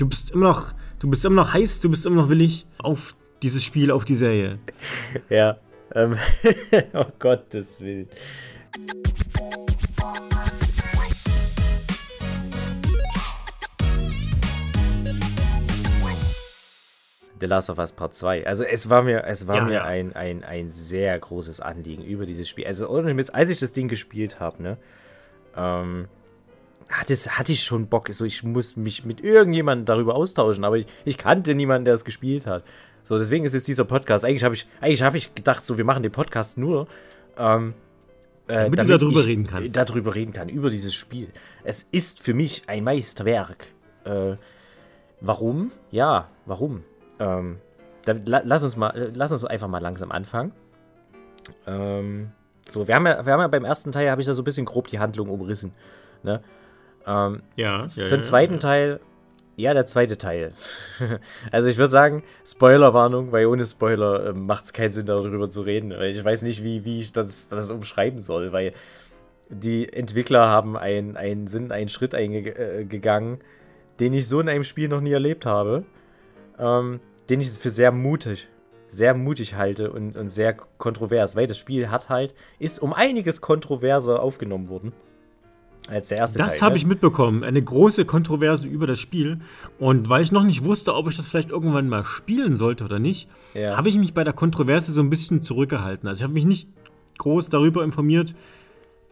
Du bist immer noch, du bist immer noch heiß, du bist immer noch willig auf dieses Spiel, auf die Serie. ja. Ähm, oh Gottes Willen. The Last of Us Part 2. Also es war mir, es war ja, mir ja. Ein, ein, ein sehr großes Anliegen über dieses Spiel. Also als ich das Ding gespielt habe, ne, ähm, hatte, hatte ich schon Bock. So, ich muss mich mit irgendjemandem darüber austauschen, aber ich, ich kannte niemanden, der es gespielt hat. So, deswegen ist es dieser Podcast. Eigentlich habe ich, eigentlich hab ich gedacht, so, wir machen den Podcast nur, ähm, äh, damit, damit, du darüber reden kannst. Darüber reden kann, über dieses Spiel. Es ist für mich ein Meisterwerk. Äh, warum? Ja, warum? Ähm, dann, lass uns mal, lass uns einfach mal langsam anfangen. Ähm, so, wir haben ja, wir haben ja beim ersten Teil habe ich da so ein bisschen grob die Handlung umrissen. Ne? Ähm, ja, ja. Für den zweiten ja, ja. Teil, ja, der zweite Teil. also ich würde sagen, Spoilerwarnung, weil ohne Spoiler äh, macht es keinen Sinn, darüber zu reden. Weil ich weiß nicht, wie, wie ich das, das umschreiben soll, weil die Entwickler haben einen, einen Sinn, einen Schritt eingegangen, äh, den ich so in einem Spiel noch nie erlebt habe. Ähm, den ich für sehr mutig, sehr mutig halte und, und sehr kontrovers, weil das Spiel hat halt, ist um einiges kontroverser aufgenommen worden. Als der erste das habe ne? ich mitbekommen. Eine große Kontroverse über das Spiel. Und weil ich noch nicht wusste, ob ich das vielleicht irgendwann mal spielen sollte oder nicht, ja. habe ich mich bei der Kontroverse so ein bisschen zurückgehalten. Also ich habe mich nicht groß darüber informiert,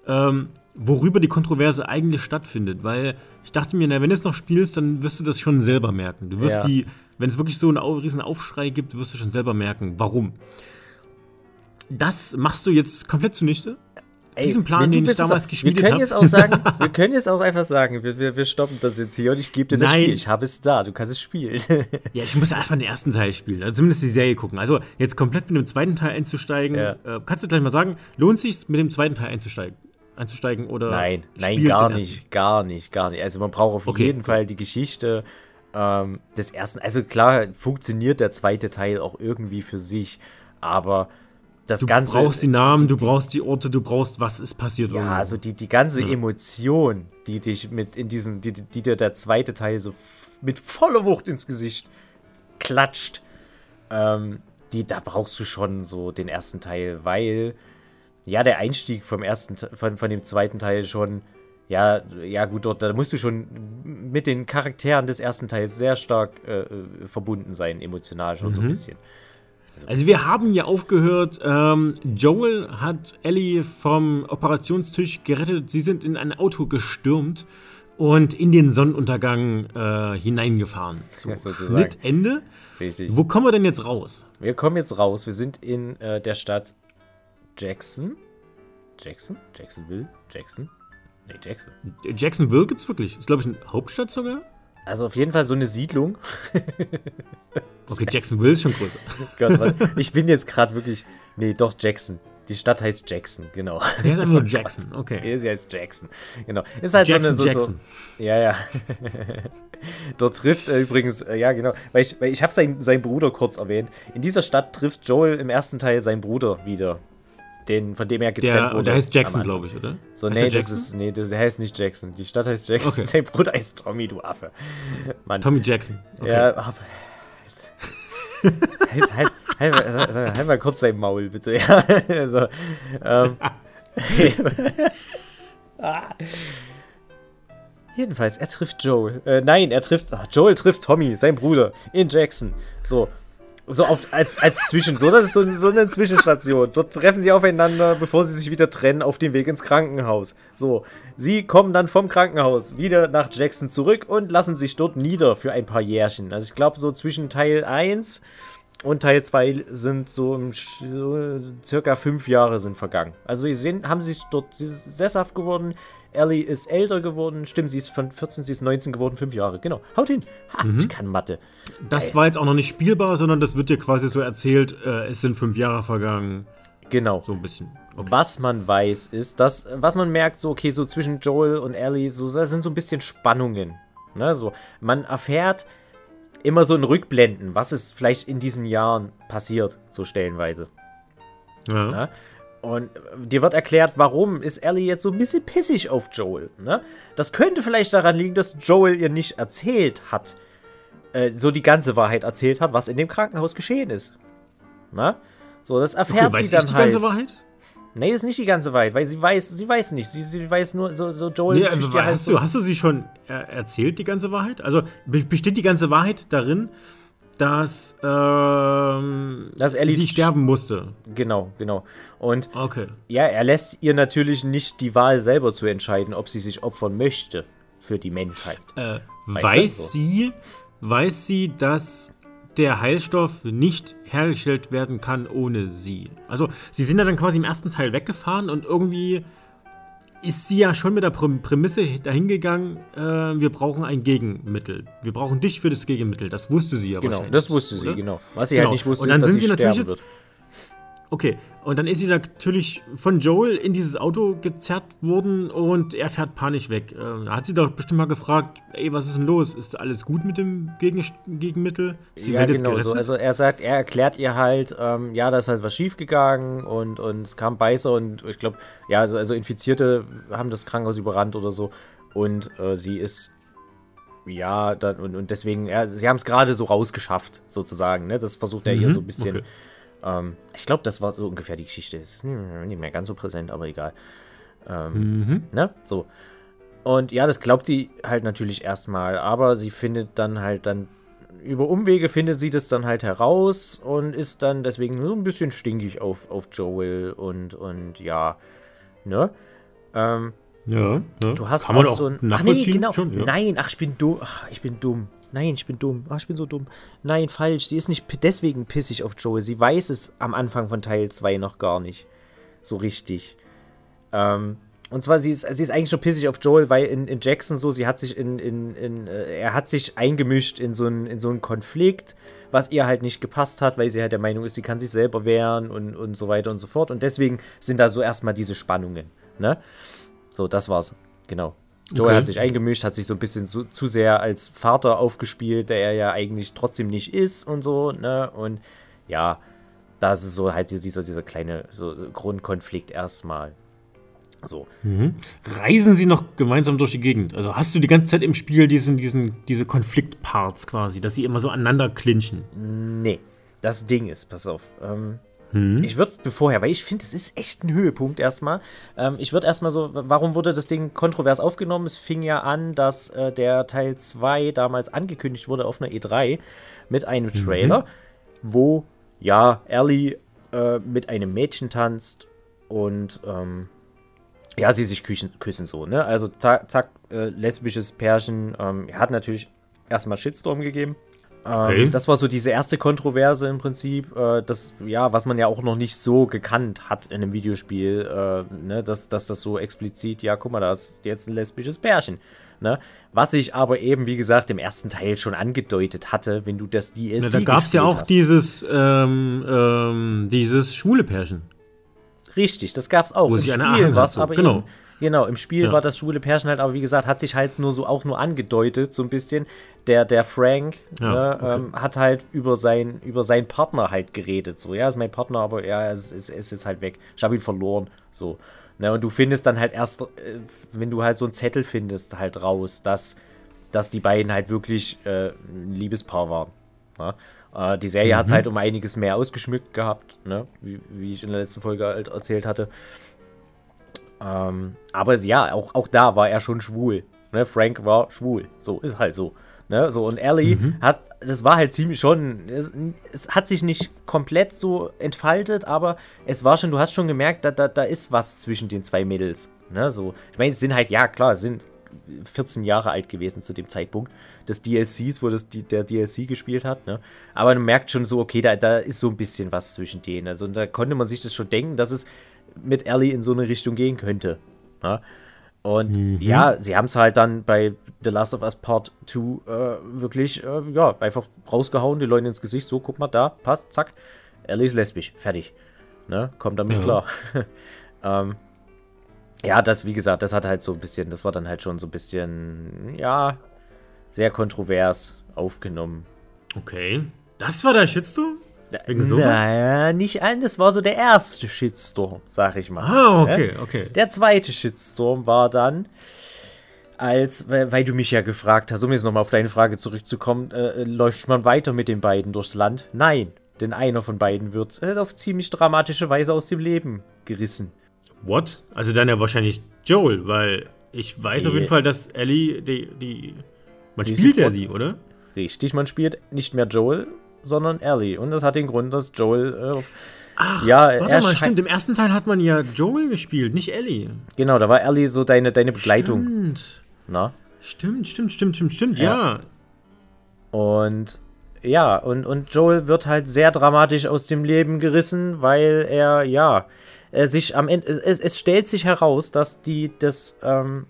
ähm, worüber die Kontroverse eigentlich stattfindet. Weil ich dachte mir, na, wenn du es noch spielst, dann wirst du das schon selber merken. Du wirst ja. die wenn es wirklich so einen riesen Aufschrei gibt, wirst du schon selber merken, warum. Das machst du jetzt komplett zunichte? Ey, Diesen Plan, den ich damals auch, gespielt habe. Wir können jetzt auch sagen, wir können jetzt auch einfach sagen, wir, wir, wir stoppen das jetzt hier und ich gebe dir das Nein. Spiel. Ich habe es da, du kannst es spielen. ja, ich muss erstmal den ersten Teil spielen, also zumindest die Serie gucken. Also jetzt komplett mit dem zweiten Teil einzusteigen, ja. äh, kannst du gleich mal sagen, lohnt es sich mit dem zweiten Teil einzusteigen? einzusteigen oder Nein, nein, gar nicht, gar nicht, gar nicht. Also man braucht auf okay, jeden okay. Fall die Geschichte ähm, des ersten. Also klar, funktioniert der zweite Teil auch irgendwie für sich, aber das du Ganze. Du brauchst die Namen, die, du brauchst die Orte, du brauchst, was ist passiert. Ja, also die, die ganze ja. Emotion, die dich mit in diesem, die, die dir der zweite Teil so mit voller Wucht ins Gesicht klatscht, ähm, die, da brauchst du schon so den ersten Teil, weil ja, der Einstieg vom ersten, von, von dem zweiten Teil schon ja, ja gut, dort da musst du schon mit den Charakteren des ersten Teils sehr stark äh, äh verbunden sein, emotional schon mhm. so ein mhm. bisschen. Also, also wir haben ja aufgehört, ähm, Joel hat Ellie vom Operationstisch gerettet, sie sind in ein Auto gestürmt und in den Sonnenuntergang äh, hineingefahren. So, ja, Schnitt, Ende. Richtig. Wo kommen wir denn jetzt raus? Wir kommen jetzt raus, wir sind in äh, der Stadt Jackson. Jackson? Jacksonville? Jackson? Nee, Jackson. Jacksonville gibt's wirklich. Ist, glaube ich, eine Hauptstadt sogar. Also auf jeden Fall so eine Siedlung. okay, Jacksonville ist schon größer. Gott, was, ich bin jetzt gerade wirklich. Nee, doch, Jackson. Die Stadt heißt Jackson, genau. Der ist einfach nur Jackson, okay. Nee, sie heißt Jackson, genau. Ist halt Jackson, so eine. So, Jackson. So, ja, ja. Dort trifft äh, übrigens, äh, ja, genau. Weil ich, weil ich habe seinen, seinen Bruder kurz erwähnt. In dieser Stadt trifft Joel im ersten Teil seinen Bruder wieder den, von dem er getrennt der, wurde. Der heißt Jackson, glaube ich, oder? So, heißt nee, das ist, nee, das, der heißt nicht Jackson. Die Stadt heißt Jackson. Okay. Sein Bruder heißt Tommy, du Affe. Mann. Tommy Jackson. Okay. Ja, aber. Halt, halt, halt, halt, halt, mal kurz dein Maul, bitte. Ja, also, ähm, Jedenfalls, er trifft Joel. Äh, nein, er trifft. Joel trifft Tommy, sein Bruder, in Jackson. So. So auf, als, als Zwischen, so, das ist so, so eine Zwischenstation. Dort treffen sie aufeinander, bevor sie sich wieder trennen, auf dem Weg ins Krankenhaus. So, sie kommen dann vom Krankenhaus wieder nach Jackson zurück und lassen sich dort nieder für ein paar Jährchen. Also ich glaube, so zwischen Teil 1 und Teil 2 sind so, im, so circa fünf Jahre sind vergangen. Also sie sind, haben sich dort sesshaft geworden, Ellie ist älter geworden. Stimmt, sie ist von 14, sie ist 19 geworden, fünf Jahre. Genau. Haut hin. Ha, mhm. Ich kann Mathe. Das Ey. war jetzt auch noch nicht spielbar, sondern das wird dir quasi so erzählt, äh, es sind fünf Jahre vergangen. Genau. So ein bisschen. Okay. Was man weiß, ist, dass, was man merkt, so, okay, so zwischen Joel und Ellie, so, das sind so ein bisschen Spannungen. Ne, so, man erfährt immer so in Rückblenden, was ist vielleicht in diesen Jahren passiert, so stellenweise. Ja. Ne? Und dir wird erklärt, warum ist Ellie jetzt so ein bisschen pissig auf Joel. Ne? Das könnte vielleicht daran liegen, dass Joel ihr nicht erzählt hat, äh, so die ganze Wahrheit erzählt hat, was in dem Krankenhaus geschehen ist. Na? So, das erfährt okay, sie dann die halt. ganze Wahrheit? Nee, ist nicht die ganze Wahrheit, weil sie weiß, sie weiß nicht. Sie, sie weiß nur, so, so Joel. Nee, also, hast, halt so du, hast du sie schon erzählt, die ganze Wahrheit? Also besteht die ganze Wahrheit darin, dass, ähm, dass Ellie sie sterben musste. Genau, genau. Und okay. ja, er lässt ihr natürlich nicht die Wahl selber zu entscheiden, ob sie sich opfern möchte für die Menschheit. Äh, weiß so? sie, weiß sie, dass der Heilstoff nicht hergestellt werden kann ohne sie. Also sie sind ja dann quasi im ersten Teil weggefahren und irgendwie ist sie ja schon mit der Prämisse dahingegangen, äh, wir brauchen ein Gegenmittel. Wir brauchen dich für das Gegenmittel. Das wusste sie ja genau, wahrscheinlich. Genau, das wusste sie, oder? genau. Was sie halt genau. halt nicht wusste, und dann ist, dass sind sie, sie natürlich jetzt, wird. Okay, und dann ist sie natürlich von Joel in dieses Auto gezerrt worden und er fährt panisch weg. Äh, da hat sie doch bestimmt mal gefragt, ey, was ist denn los? Ist alles gut mit dem Gegen Gegenmittel? Sie ja, genau so. Also er sagt, er erklärt ihr halt, ähm, ja, da ist halt was schiefgegangen und, und es kam Beißer und ich glaube, ja, also, also Infizierte haben das Krankenhaus überrannt oder so. Und äh, sie ist ja, dann, und, und deswegen, ja, sie haben es gerade so rausgeschafft, sozusagen. Ne? Das versucht er mhm, ihr so ein bisschen okay. Ähm, ich glaube, das war so ungefähr die Geschichte. Ist nicht mehr ganz so präsent, aber egal. Ähm, mhm. Ne? So. Und ja, das glaubt sie halt natürlich erstmal, aber sie findet dann halt dann über Umwege findet sie das dann halt heraus und ist dann deswegen so ein bisschen stinkig auf, auf Joel und, und ja, ne? Ähm, ja, ja. Du hast Kann auch, auch so ein. Ach nee, genau. Schon, ja. Nein, ach, ich bin dumm. Ach, ich bin dumm. Nein, ich bin dumm. Ach, ich bin so dumm. Nein, falsch. Sie ist nicht deswegen pissig auf Joel. Sie weiß es am Anfang von Teil 2 noch gar nicht. So richtig. Ähm, und zwar, sie ist, sie ist eigentlich schon pissig auf Joel, weil in, in Jackson so, sie hat sich in, in, in äh, er hat sich eingemischt in so einen so Konflikt, was ihr halt nicht gepasst hat, weil sie halt der Meinung ist, sie kann sich selber wehren und, und so weiter und so fort. Und deswegen sind da so erstmal diese Spannungen. Ne? So, das war's. Genau. Joel okay. hat sich eingemischt, hat sich so ein bisschen zu, zu sehr als Vater aufgespielt, der er ja eigentlich trotzdem nicht ist und so, ne? Und ja, das ist so halt dieser, dieser kleine so Grundkonflikt erstmal. So. Mhm. Reisen sie noch gemeinsam durch die Gegend? Also hast du die ganze Zeit im Spiel diesen, diesen, diese Konfliktparts quasi, dass sie immer so aneinander clinchen? Nee. Das Ding ist, pass auf, ähm, hm. Ich würde vorher, weil ich finde, es ist echt ein Höhepunkt erstmal. Ähm, ich würde erstmal so, warum wurde das Ding kontrovers aufgenommen? Es fing ja an, dass äh, der Teil 2 damals angekündigt wurde auf einer E3 mit einem mhm. Trailer, mhm. wo ja Ellie äh, mit einem Mädchen tanzt und ähm, ja, sie sich küchen, küssen so, ne? Also zack, zack äh, lesbisches Pärchen. Ähm, hat natürlich erstmal Shitstorm gegeben. Okay. Ähm, das war so diese erste Kontroverse im Prinzip, äh, das, ja, was man ja auch noch nicht so gekannt hat in einem Videospiel, äh, ne, dass, dass das so explizit, ja, guck mal, da ist jetzt ein lesbisches Pärchen. Ne? Was ich aber eben, wie gesagt, im ersten Teil schon angedeutet hatte, wenn du das DLC Na, Da gab es ja auch hast. dieses, ähm, ähm, dieses schwule Pärchen. Richtig, das gab es auch. Wo Im Spiel war es aber genau. Eben, Genau, im Spiel ja. war das schwule Pärchen halt, aber wie gesagt, hat sich halt nur so auch nur angedeutet, so ein bisschen. Der, der Frank ja, ne, okay. ähm, hat halt über, sein, über seinen Partner halt geredet. So, ja, ist mein Partner, aber ja, es, es ist halt weg. Ich habe ihn verloren. So. Ne, und du findest dann halt erst, äh, wenn du halt so einen Zettel findest, halt raus, dass, dass die beiden halt wirklich äh, ein Liebespaar waren. Ne? Äh, die Serie mhm. hat es halt um einiges mehr ausgeschmückt gehabt, ne? wie, wie ich in der letzten Folge halt erzählt hatte. Ähm, aber ja, auch, auch da war er schon schwul. Ne? Frank war schwul. So, ist halt so. Ne? So, und Ellie mhm. hat, das war halt ziemlich schon, es, es, hat sich nicht komplett so entfaltet, aber es war schon, du hast schon gemerkt, da, da, da ist was zwischen den zwei Mädels. Ne? So, ich meine, es sind halt, ja klar, es sind 14 Jahre alt gewesen zu dem Zeitpunkt des DLCs, wo das die, der DLC gespielt hat. Ne? Aber man merkt schon so, okay, da, da ist so ein bisschen was zwischen denen. Also da konnte man sich das schon denken, dass es mit Ellie in so eine Richtung gehen könnte. Ja? Und mhm. ja, sie haben es halt dann bei The Last of Us Part 2 äh, wirklich, äh, ja, einfach rausgehauen, die Leute ins Gesicht, so, guck mal, da, passt, zack, Ellie ist lesbisch, fertig. Ne? Kommt damit ja. klar. ähm, ja, das, wie gesagt, das hat halt so ein bisschen, das war dann halt schon so ein bisschen, ja, sehr kontrovers aufgenommen. Okay. Das war der Shitstorm? Wegen sowas? Naja, nicht ein, das war so der erste Shitstorm, sag ich mal. Ah, okay, okay. Der zweite Shitstorm war dann, als, weil, weil, du mich ja gefragt hast, um jetzt nochmal auf deine Frage zurückzukommen, äh, läuft man weiter mit den beiden durchs Land? Nein, denn einer von beiden wird äh, auf ziemlich dramatische Weise aus dem Leben gerissen. What? Also dann ja wahrscheinlich Joel, weil ich weiß nee. auf jeden Fall, dass Ellie die, die man die spielt ja sie, oder? Richtig, man spielt nicht mehr Joel, sondern Ellie und das hat den Grund, dass Joel äh, Ach, ja, warte mal, stimmt. Im ersten Teil hat man ja Joel gespielt, nicht Ellie. Genau, da war Ellie so deine, deine Begleitung. Stimmt. Na? Stimmt, stimmt, stimmt, stimmt, stimmt, ja. ja. Und ja, und, und Joel wird halt sehr dramatisch aus dem Leben gerissen, weil er, ja, er sich am Ende. Es, es stellt sich heraus, dass die, das, ähm,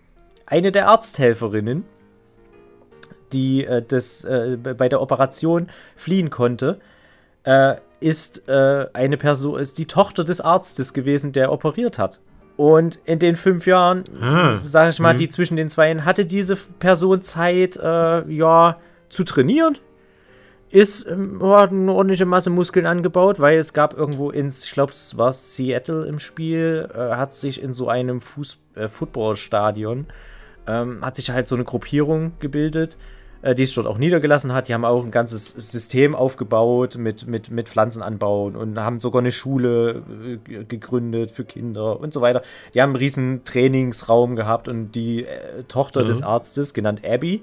eine der Arzthelferinnen, die äh, das, äh, bei der Operation fliehen konnte, äh, ist äh, eine Person, ist die Tochter des Arztes gewesen, der operiert hat. Und in den fünf Jahren, ah, sage ich mal, mh. die zwischen den Zweien, hatte diese Person Zeit, äh, ja, zu trainieren. Ist, ähm, hat eine ordentliche Masse Muskeln angebaut, weil es gab irgendwo ins, ich glaube, es war Seattle im Spiel, äh, hat sich in so einem Fuß, Footballstadion, ähm, hat sich halt so eine Gruppierung gebildet, die es dort auch niedergelassen hat. Die haben auch ein ganzes System aufgebaut mit, mit, mit Pflanzenanbau und haben sogar eine Schule äh, gegründet für Kinder und so weiter. Die haben einen riesen Trainingsraum gehabt und die äh, Tochter mhm. des Arztes, genannt Abby,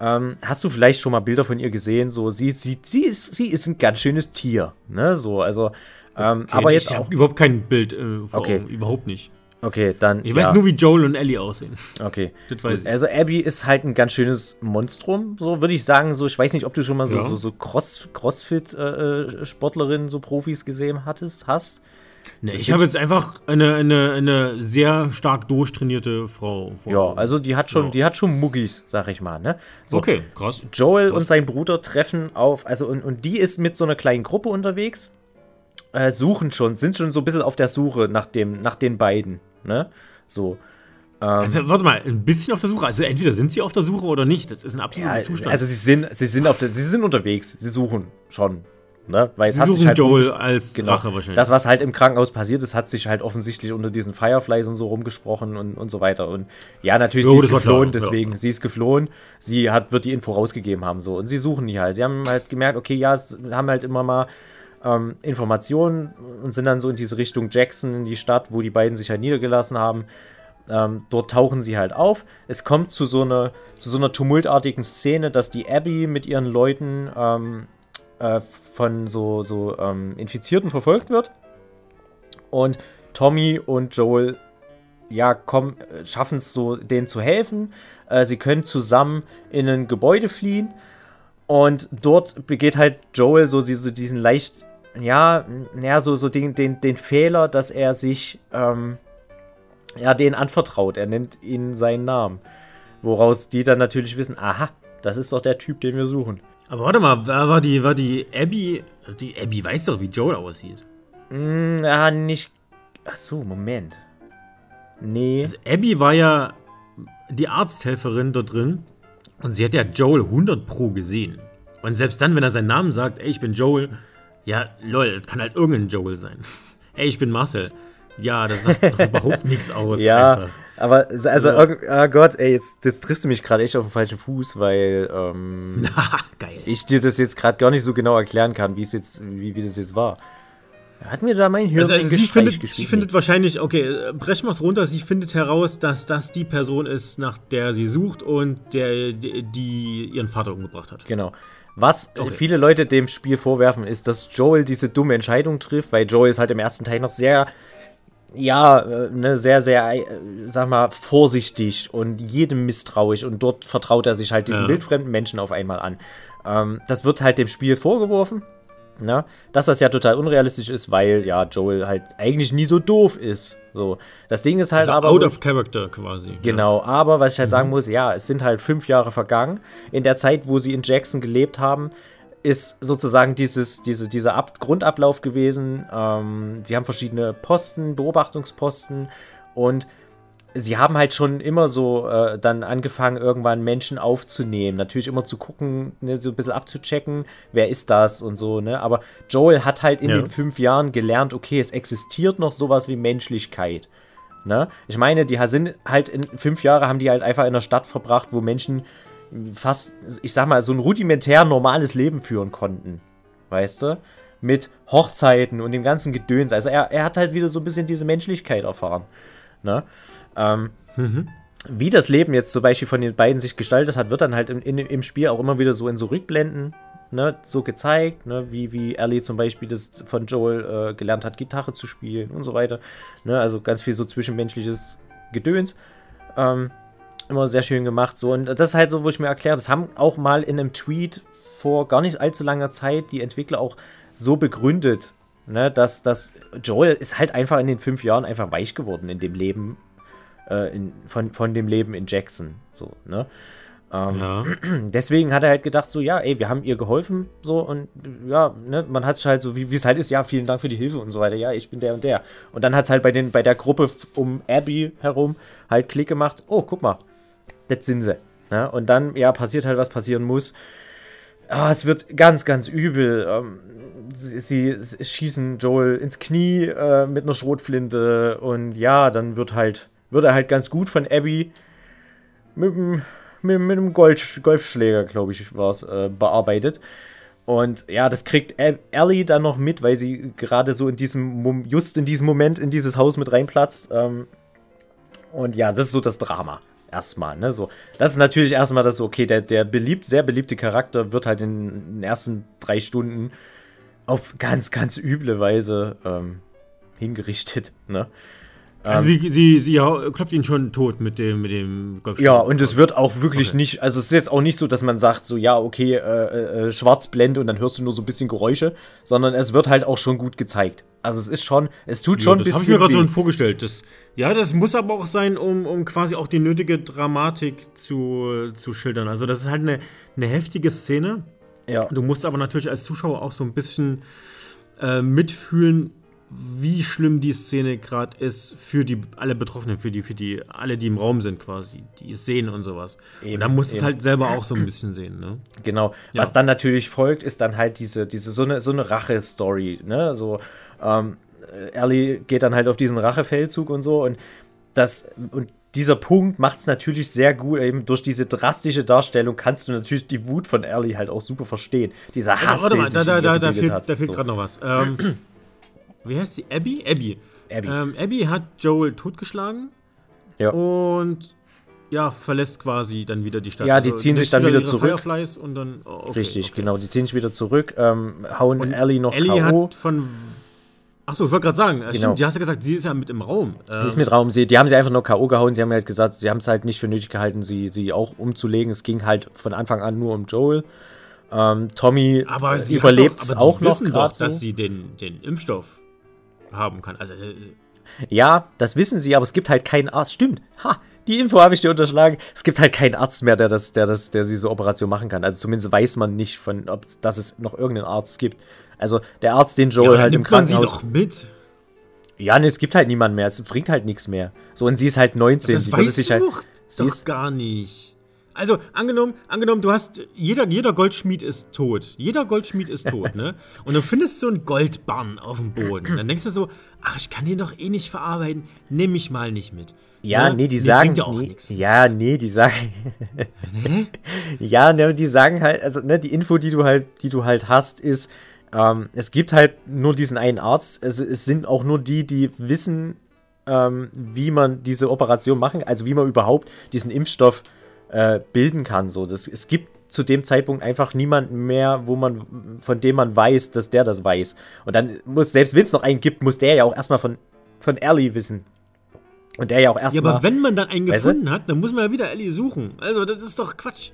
ähm, hast du vielleicht schon mal Bilder von ihr gesehen? So, sie, sie, sie, ist, sie ist ein ganz schönes Tier. Ne? So, also, ähm, okay, aber jetzt. Ich habe überhaupt kein Bild äh, vor okay. Augen, überhaupt nicht. Okay, dann. Ich ja. weiß nur, wie Joel und Ellie aussehen. Okay. Das weiß ich. Also Abby ist halt ein ganz schönes Monstrum, so würde ich sagen. So, ich weiß nicht, ob du schon mal so, ja. so, so Cross, Crossfit-Sportlerinnen, äh, so Profis gesehen hattest, hast. Nee, ich habe jetzt einfach eine, eine, eine sehr stark durchtrainierte Frau. Vor ja, also die hat schon, ja. die hat schon Muggis, sag ich mal, ne? So, okay, krass. Joel krass. und sein Bruder treffen auf, also und, und die ist mit so einer kleinen Gruppe unterwegs, äh, suchen schon, sind schon so ein bisschen auf der Suche nach dem, nach den beiden ne? So. Ähm, also, warte mal, ein bisschen auf der Suche. Also entweder sind sie auf der Suche oder nicht. Das ist ein absoluter ja, Zustand. Also sie sind, sie sind auf der, sie sind unterwegs. Sie suchen schon. Ne? Weil es sie hat suchen sich halt Joel als genau, Rache wahrscheinlich. Das, was halt im Krankenhaus passiert ist, hat sich halt offensichtlich unter diesen Fireflies und so rumgesprochen und, und so weiter. Und ja, natürlich, jo, sie ist geflohen, deswegen, ja. sie ist geflohen. Sie hat, wird die Info rausgegeben haben. so Und sie suchen die halt. Sie haben halt gemerkt, okay, ja, es haben halt immer mal ähm, Informationen und sind dann so in diese Richtung Jackson, in die Stadt, wo die beiden sich halt niedergelassen haben. Ähm, dort tauchen sie halt auf. Es kommt zu so einer, zu so einer tumultartigen Szene, dass die Abby mit ihren Leuten ähm, äh, von so, so ähm, Infizierten verfolgt wird. Und Tommy und Joel ja, schaffen es so, denen zu helfen. Äh, sie können zusammen in ein Gebäude fliehen. Und dort begeht halt Joel so diese, diesen leicht ja, ja, so, so den, den, den Fehler, dass er sich, ähm, ja, den anvertraut. Er nennt ihnen seinen Namen. Woraus die dann natürlich wissen, aha, das ist doch der Typ, den wir suchen. Aber warte mal, war die, war die Abby, die Abby weiß doch, wie Joel aussieht. Mm, ja, nicht, ach so, Moment. Nee. Also Abby war ja die Arzthelferin da drin und sie hat ja Joel 100 pro gesehen. Und selbst dann, wenn er seinen Namen sagt, ey, ich bin Joel, ja, lol, das kann halt irgendein Joel sein. Ey, ich bin Marcel. Ja, das sagt doch überhaupt nichts aus. Ja, einfach. aber also, ja. oh Gott, ey, jetzt, jetzt triffst du mich gerade echt auf den falschen Fuß, weil ähm, Geil. ich dir das jetzt gerade gar nicht so genau erklären kann, wie es jetzt, wie, wie das jetzt war. Hat mir da mein Hirn also, also sie findet, sie findet wahrscheinlich, okay, brechen wir es runter, sie findet heraus, dass das die Person ist, nach der sie sucht und der, die, die ihren Vater umgebracht hat. Genau. Was okay. viele Leute dem Spiel vorwerfen, ist, dass Joel diese dumme Entscheidung trifft, weil Joel ist halt im ersten Teil noch sehr, ja, äh, ne, sehr, sehr, äh, sag mal, vorsichtig und jedem misstrauisch und dort vertraut er sich halt diesen ja. wildfremden Menschen auf einmal an. Ähm, das wird halt dem Spiel vorgeworfen, ne, dass das ja total unrealistisch ist, weil ja Joel halt eigentlich nie so doof ist. So, das Ding ist halt also aber. Out of character quasi. Genau, ja. aber was ich halt mhm. sagen muss, ja, es sind halt fünf Jahre vergangen. In der Zeit, wo sie in Jackson gelebt haben, ist sozusagen dieses, diese, dieser Ab Grundablauf gewesen. Ähm, sie haben verschiedene Posten, Beobachtungsposten und sie haben halt schon immer so äh, dann angefangen, irgendwann Menschen aufzunehmen. Natürlich immer zu gucken, ne, so ein bisschen abzuchecken, wer ist das und so, ne? Aber Joel hat halt in ja. den fünf Jahren gelernt, okay, es existiert noch sowas wie Menschlichkeit. Ne? Ich meine, die sind halt in fünf Jahre haben die halt einfach in einer Stadt verbracht, wo Menschen fast, ich sag mal, so ein rudimentär normales Leben führen konnten. Weißt du? Mit Hochzeiten und dem ganzen Gedöns. Also er, er hat halt wieder so ein bisschen diese Menschlichkeit erfahren. Ne? Ähm, mhm. Wie das Leben jetzt zum Beispiel von den beiden sich gestaltet hat, wird dann halt im, in, im Spiel auch immer wieder so in so Rückblenden ne, so gezeigt, ne, wie, wie Ellie zum Beispiel das von Joel äh, gelernt hat, Gitarre zu spielen und so weiter. Ne, also ganz viel so zwischenmenschliches Gedöns. Ähm, immer sehr schön gemacht. So. Und das ist halt so, wo ich mir erkläre, das haben auch mal in einem Tweet vor gar nicht allzu langer Zeit die Entwickler auch so begründet, ne, dass, dass Joel ist halt einfach in den fünf Jahren einfach weich geworden in dem Leben, äh, in, von, von dem Leben in Jackson. So, ne? Ähm, ja. Deswegen hat er halt gedacht, so, ja, ey, wir haben ihr geholfen, so, und ja, ne, man hat es halt so, wie es halt ist, ja, vielen Dank für die Hilfe und so weiter, ja, ich bin der und der. Und dann hat es halt bei, den, bei der Gruppe um Abby herum halt Klick gemacht, oh, guck mal, das sind sie. Ne? Und dann, ja, passiert halt, was passieren muss. Oh, es wird ganz, ganz übel. Ähm, sie, sie, schießen Joel ins Knie äh, mit einer Schrotflinte und ja, dann wird halt, wird er halt ganz gut von Abby mit dem mit, mit einem Golf, Golfschläger, glaube ich, war es, äh, bearbeitet. Und ja, das kriegt Ellie dann noch mit, weil sie gerade so in diesem, just in diesem Moment in dieses Haus mit reinplatzt. Ähm, und ja, das ist so das Drama. Erstmal, ne? So, das ist natürlich erstmal das, okay, der, der beliebt, sehr beliebte Charakter wird halt in den ersten drei Stunden auf ganz, ganz üble Weise ähm, hingerichtet, ne? Also ähm, sie, sie, sie kloppt ihn schon tot mit dem, mit dem Ja, und es wird auch wirklich okay. nicht, also es ist jetzt auch nicht so, dass man sagt, so ja, okay, äh, äh, Schwarzblende und dann hörst du nur so ein bisschen Geräusche, sondern es wird halt auch schon gut gezeigt. Also es ist schon, es tut schon ja, ein bisschen. Das habe ich mir gerade so vorgestellt. Das, ja, das muss aber auch sein, um, um quasi auch die nötige Dramatik zu, zu schildern. Also das ist halt eine, eine heftige Szene. Ja. Du musst aber natürlich als Zuschauer auch so ein bisschen äh, mitfühlen, wie schlimm die Szene gerade ist für die alle Betroffenen, für die, für die, alle, die im Raum sind quasi, die es sehen und sowas. Eben, und da muss es halt selber auch so ein bisschen sehen, ne? Genau. Ja. Was dann natürlich folgt, ist dann halt diese, diese, so eine, so eine Rache-Story, ne? So, ähm, Ellie geht dann halt auf diesen Rachefeldzug und so und das, und dieser Punkt macht es natürlich sehr gut, eben durch diese drastische Darstellung kannst du natürlich die Wut von Ellie halt auch super verstehen. Dieser Hass, ja, warte mal, da, da, da, da, fehlt, da fehlt so. gerade noch was. Ähm, wie heißt sie? Abby? Abby. Abby. Ähm, Abby hat Joel totgeschlagen. Ja. Und ja, verlässt quasi dann wieder die Stadt. Ja, die also, ziehen sich dann wieder zurück. Fireflies und dann, oh, okay, Richtig, okay. genau. Die ziehen sich wieder zurück, ähm, hauen und Ellie noch Ellie K.O. hat von Achso, ich wollte gerade sagen, genau. stimmt, die hast ja gesagt, sie ist ja mit im Raum. Die ist mit Raum, sie, die haben sie einfach nur K.O. gehauen, sie haben halt gesagt, sie haben es halt nicht für nötig gehalten, sie, sie auch umzulegen. Es ging halt von Anfang an nur um Joel. Ähm, Tommy überlebt es auch noch gerade so. dass sie den, den Impfstoff haben kann. Also, äh, ja, das wissen sie, aber es gibt halt keinen Arzt. Stimmt. Ha, die Info habe ich dir unterschlagen. Es gibt halt keinen Arzt mehr, der das, der das, der diese Operation machen kann. Also zumindest weiß man nicht von, ob dass es noch irgendeinen Arzt gibt. Also der Arzt, den Joel ja, halt im Krankenhaus. Man sie doch mit. Ja, nee, es gibt halt niemanden mehr. Es bringt halt nichts mehr. So, und sie ist halt 19. Das sie weiß sich halt. Doch gar nicht. Also, angenommen, angenommen, du hast, jeder, jeder Goldschmied ist tot. Jeder Goldschmied ist tot, ne? Und du findest so einen Goldbarren auf dem Boden. Dann denkst du so, ach, ich kann den doch eh nicht verarbeiten, nimm mich mal nicht mit. Ja, ne? nee, die nee, sagen. Ja, nee, ja, nee, die sagen. nee? ja, ne, die sagen halt, also, ne, die Info, die du halt, die du halt hast, ist, ähm, es gibt halt nur diesen einen Arzt. Es, es sind auch nur die, die wissen, ähm, wie man diese Operation machen, also wie man überhaupt diesen Impfstoff äh, bilden kann. So. Das, es gibt zu dem Zeitpunkt einfach niemanden mehr, wo man, von dem man weiß, dass der das weiß. Und dann muss, selbst wenn es noch einen gibt, muss der ja auch erstmal von, von Ellie wissen. Und der ja auch erstmal. Ja, aber wenn man dann einen gefunden weißt hat, dann muss man ja wieder Ellie suchen. Also, das ist doch Quatsch.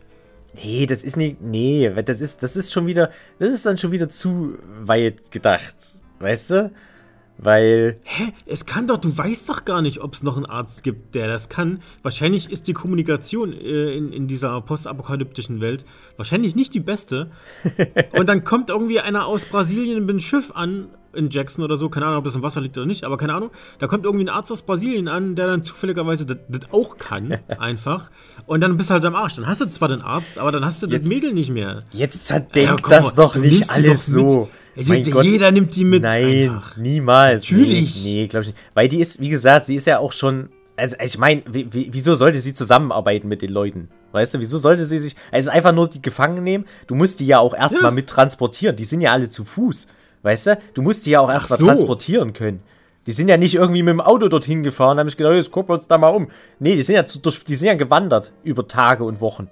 Nee, das ist nicht. Nee, das ist, das ist schon wieder. Das ist dann schon wieder zu weit gedacht. Weißt du? Weil. Hä? Es kann doch, du weißt doch gar nicht, ob es noch einen Arzt gibt, der das kann. Wahrscheinlich ist die Kommunikation äh, in, in dieser postapokalyptischen Welt wahrscheinlich nicht die beste. Und dann kommt irgendwie einer aus Brasilien mit einem Schiff an, in Jackson oder so, keine Ahnung, ob das im Wasser liegt oder nicht, aber keine Ahnung. Da kommt irgendwie ein Arzt aus Brasilien an, der dann zufälligerweise das, auch kann, einfach. Und dann bist du halt am Arsch. Dann hast du zwar den Arzt, aber dann hast du jetzt, das Mädel nicht mehr. Jetzt zerdenkt ja, das doch nicht alles so. Jeder Gott. nimmt die mit. Nein, einfach. niemals. Natürlich. Nee, nee glaube ich nicht. Weil die ist, wie gesagt, sie ist ja auch schon. Also, ich meine, wieso sollte sie zusammenarbeiten mit den Leuten? Weißt du, wieso sollte sie sich. Also, einfach nur die Gefangen nehmen? Du musst die ja auch erstmal ja. mit transportieren. Die sind ja alle zu Fuß. Weißt du? Du musst die ja auch erstmal so. transportieren können. Die sind ja nicht irgendwie mit dem Auto dorthin gefahren, da habe ich gedacht, jetzt gucken wir uns da mal um. Nee, die sind ja, zu, durch, die sind ja gewandert über Tage und Wochen,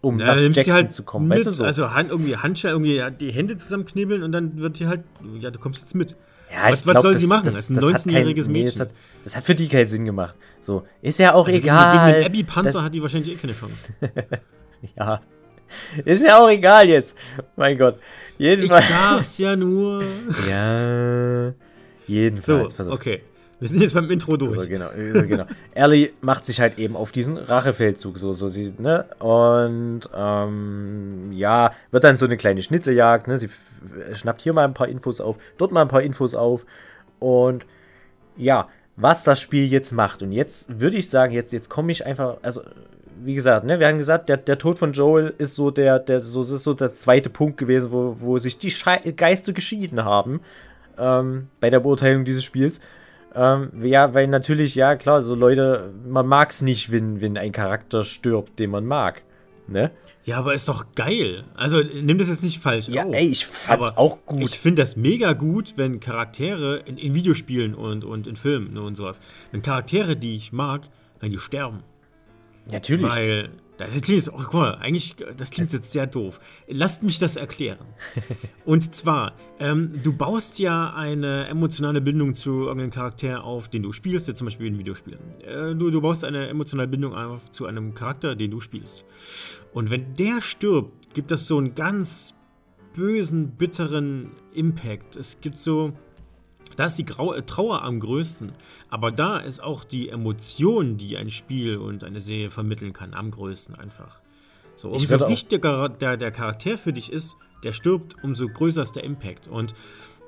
um ja, nach Jackson halt zu kommen. Mit, weißt du so? Also Hand, irgendwie Handschellen, irgendwie die Hände zusammenknebeln und dann wird die halt, ja, du kommst jetzt mit. Ja, was, glaub, was soll das, sie machen? Das, das ist ein 19-jähriges Mädchen. Nee, das, hat, das, hat, für die keinen Sinn gemacht. So, ist ja auch also egal. Gegen, den Abby Panzer hat die wahrscheinlich eh keine Chance. ja. Ist ja auch egal jetzt. Mein Gott. Jedenfalls. Ich sag's ja nur. ja. Jedenfalls. So, okay. Wir sind jetzt beim Intro durch. So, genau, genau. Ellie macht sich halt eben auf diesen Rachefeldzug, so, so sie, ne? Und ähm, ja, wird dann so eine kleine Schnitzeljagd, ne? Sie schnappt hier mal ein paar Infos auf, dort mal ein paar Infos auf. Und ja, was das Spiel jetzt macht. Und jetzt würde ich sagen, jetzt, jetzt komme ich einfach, also wie gesagt, ne, wir haben gesagt, der, der Tod von Joel ist so der, der so, ist so der zweite Punkt gewesen, wo, wo sich die Schei Geister geschieden haben ähm, bei der Beurteilung dieses Spiels. Ähm, ja, weil natürlich, ja, klar, so Leute, man mag es nicht, wenn, wenn ein Charakter stirbt, den man mag. Ne? Ja, aber ist doch geil. Also nimm das jetzt nicht falsch ja, auf. ey, ich fand's aber auch gut. Ich finde das mega gut, wenn Charaktere in, in, Videospielen und, und in Filmen ne, und sowas, wenn Charaktere, die ich mag, wenn die sterben. Natürlich. Weil das klingt jetzt, oh, guck mal, eigentlich, das klingt jetzt sehr doof. Lasst mich das erklären. Und zwar, ähm, du baust ja eine emotionale Bindung zu irgendeinem Charakter auf, den du spielst, jetzt zum Beispiel in Videospielen. Äh, du, du baust eine emotionale Bindung auf zu einem Charakter, den du spielst. Und wenn der stirbt, gibt das so einen ganz bösen, bitteren Impact. Es gibt so, da ist die äh, Trauer am größten. Aber da ist auch die Emotion, die ein Spiel und eine Serie vermitteln kann, am größten einfach. So, umso wichtiger der, der Charakter für dich ist, der stirbt, umso größer ist der Impact. Und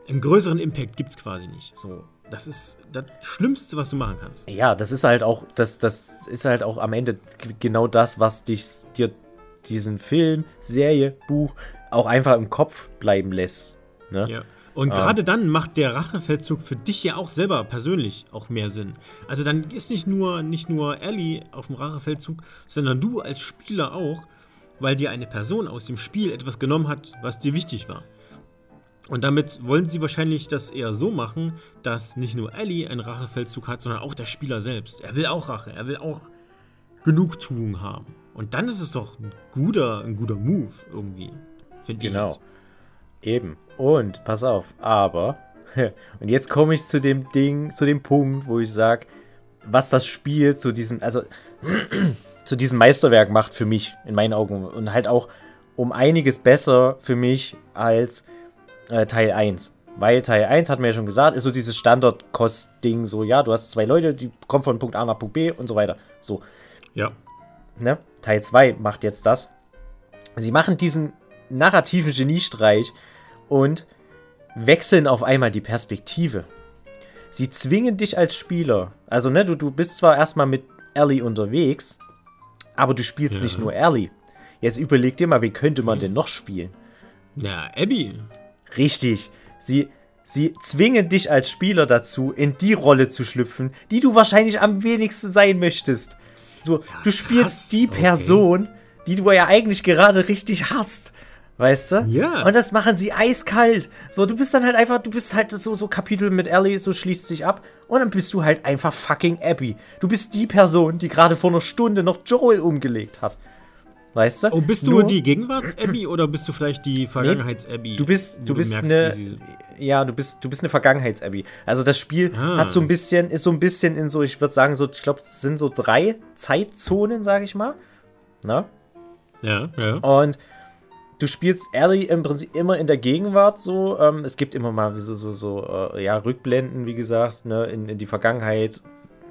einen größeren Impact gibt es quasi nicht. So, das ist das Schlimmste, was du machen kannst. Ja, das ist halt auch, das, das ist halt auch am Ende genau das, was dich dir diesen Film, Serie, Buch auch einfach im Kopf bleiben lässt. Ne? Ja. Und ah. gerade dann macht der Rachefeldzug für dich ja auch selber persönlich auch mehr Sinn. Also dann ist nicht nur, nicht nur Ellie auf dem Rachefeldzug, sondern du als Spieler auch, weil dir eine Person aus dem Spiel etwas genommen hat, was dir wichtig war. Und damit wollen sie wahrscheinlich das eher so machen, dass nicht nur Ellie einen Rachefeldzug hat, sondern auch der Spieler selbst. Er will auch Rache, er will auch Genugtuung haben. Und dann ist es doch ein guter, ein guter Move irgendwie, finde genau. ich. Genau. Eben. Und, pass auf, aber, und jetzt komme ich zu dem Ding, zu dem Punkt, wo ich sage, was das Spiel zu diesem, also, zu diesem Meisterwerk macht für mich, in meinen Augen. Und halt auch um einiges besser für mich als äh, Teil 1. Weil Teil 1, hat mir ja schon gesagt, ist so dieses Standard-Kost-Ding, so, ja, du hast zwei Leute, die kommen von Punkt A nach Punkt B und so weiter. So. Ja. Ne? Teil 2 macht jetzt das. Sie machen diesen narrativen Geniestreich und wechseln auf einmal die Perspektive. Sie zwingen dich als Spieler, also ne, du, du bist zwar erstmal mit Ellie unterwegs, aber du spielst ja. nicht nur Ellie. Jetzt überleg dir mal, wie könnte man denn noch spielen? Ja, Abby. Richtig. Sie, sie zwingen dich als Spieler dazu, in die Rolle zu schlüpfen, die du wahrscheinlich am wenigsten sein möchtest. So, ja, du spielst krass. die Person, okay. die du ja eigentlich gerade richtig hast. Weißt du? Ja. Und das machen sie eiskalt. So, du bist dann halt einfach, du bist halt so, so Kapitel mit Ellie, so schließt sich ab. Und dann bist du halt einfach fucking Abby. Du bist die Person, die gerade vor einer Stunde noch Joel umgelegt hat. Weißt du? Oh, bist du Nur, die Gegenwarts-Abby oder bist du vielleicht die Vergangenheits-Abby? Du bist, du bist merkst, eine. Ja, du bist, du bist eine Vergangenheits-Abby. Also das Spiel ah. hat so ein bisschen, ist so ein bisschen in so, ich würde sagen, so, ich glaube, es sind so drei Zeitzonen, sage ich mal. Na? Ja, ja. Und du spielst Ellie im Prinzip immer in der Gegenwart so. Ähm, es gibt immer mal so, so, so äh, ja, Rückblenden, wie gesagt, ne, in, in die Vergangenheit.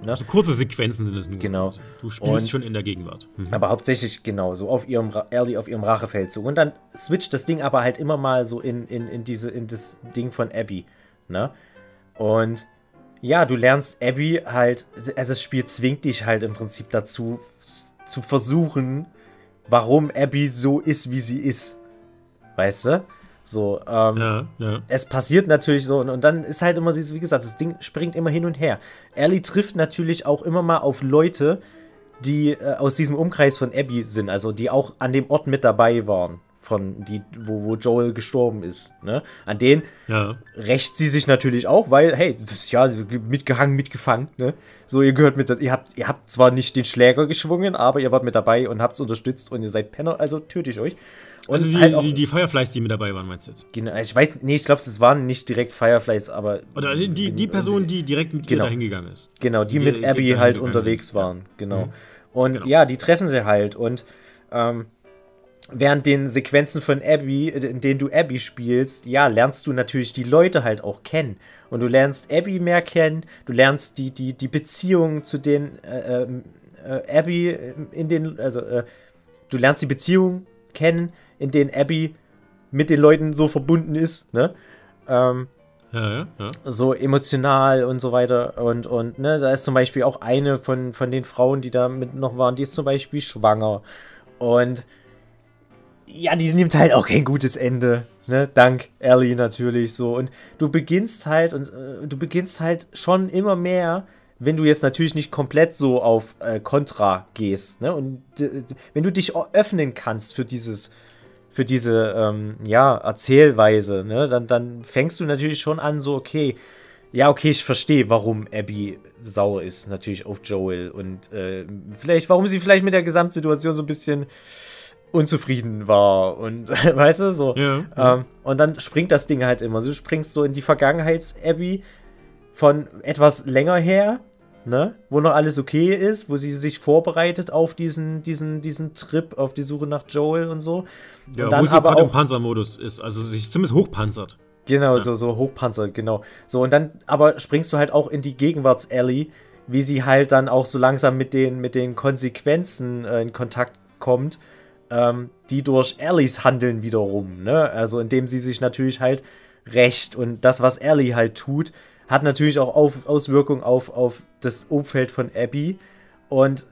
Ne? Also kurze Sequenzen sind es nur. Genau. Du spielst und, schon in der Gegenwart. Mhm. Aber hauptsächlich genau, so auf ihrem Ellie auf ihrem Rachefeldzug. Und dann switcht das Ding aber halt immer mal so in, in, in, diese, in das Ding von Abby. Ne? Und ja, du lernst Abby halt, also das Spiel zwingt dich halt im Prinzip dazu, zu versuchen, warum Abby so ist, wie sie ist. Weißt du? So, ähm, ja, ja. es passiert natürlich so und, und dann ist halt immer dieses, wie gesagt, das Ding springt immer hin und her. Ellie trifft natürlich auch immer mal auf Leute, die äh, aus diesem Umkreis von Abby sind, also die auch an dem Ort mit dabei waren von die, wo, wo Joel gestorben ist. Ne? An den ja. rächt sie sich natürlich auch, weil, hey, ja, mitgehangen, mitgefangen. Ne? So, ihr gehört mit, ihr habt, ihr habt zwar nicht den Schläger geschwungen, aber ihr wart mit dabei und habt es unterstützt und ihr seid Penner, also töte ich euch. Und also die, halt auch, die, die, Fireflies, die mit dabei waren, meinst du jetzt? Genau, ich weiß, nee, ich glaube, es waren nicht direkt Fireflies, aber. Oder die, die, die Person, die direkt mit genau, ihr dahin gegangen ist. Genau, die, die mit Abby halt unterwegs sind. waren, genau. Mhm. Und genau. ja, die treffen sie halt und ähm, während den Sequenzen von Abby, in denen du Abby spielst, ja, lernst du natürlich die Leute halt auch kennen. Und du lernst Abby mehr kennen, du lernst die, die, die Beziehungen zu den äh, ähm, äh, Abby in den, also äh, du lernst die Beziehungen kennen, in denen Abby mit den Leuten so verbunden ist, ne? Ähm, ja, ja, ja. So emotional und so weiter. Und, und ne, da ist zum Beispiel auch eine von, von den Frauen, die da mit noch waren, die ist zum Beispiel schwanger. Und ja, die nimmt halt auch kein gutes Ende. Ne? Dank Ellie natürlich so. Und du beginnst halt und äh, du beginnst halt schon immer mehr, wenn du jetzt natürlich nicht komplett so auf äh, Contra gehst, ne? Und wenn du dich öffnen kannst für dieses, für diese ähm, ja, Erzählweise, ne, dann, dann fängst du natürlich schon an, so, okay, ja, okay, ich verstehe, warum Abby sauer ist, natürlich auf Joel und äh, vielleicht, warum sie vielleicht mit der Gesamtsituation so ein bisschen unzufrieden war und weißt du so. Ja, ja. Ähm, und dann springt das Ding halt immer. Du springst so in die Vergangenheits-Abby von etwas länger her, ne, wo noch alles okay ist, wo sie sich vorbereitet auf diesen, diesen, diesen Trip, auf die Suche nach Joel und so. Ja, und dann wo sie aber auch im Panzermodus ist, also sich zumindest hochpanzert. Genau, ja. so, so hochpanzert, genau. So, und dann aber springst du halt auch in die Gegenwarts-Alley, wie sie halt dann auch so langsam mit den, mit den Konsequenzen äh, in Kontakt kommt ähm, die durch Ellies Handeln wiederum, ne? Also indem sie sich natürlich halt rächt und das, was Ellie halt tut, hat natürlich auch auf, Auswirkungen auf, auf das Umfeld von Abby und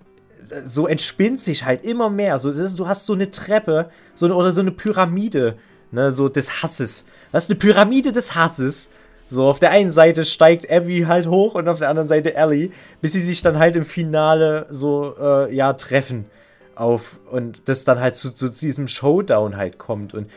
so entspinnt sich halt immer mehr. So, ist, du hast so eine Treppe so eine, oder so eine Pyramide, ne, so des Hasses. Das ist eine Pyramide des Hasses. So, auf der einen Seite steigt Abby halt hoch und auf der anderen Seite Ellie, bis sie sich dann halt im Finale so, äh, ja, treffen auf und das dann halt zu, zu diesem Showdown halt kommt. Und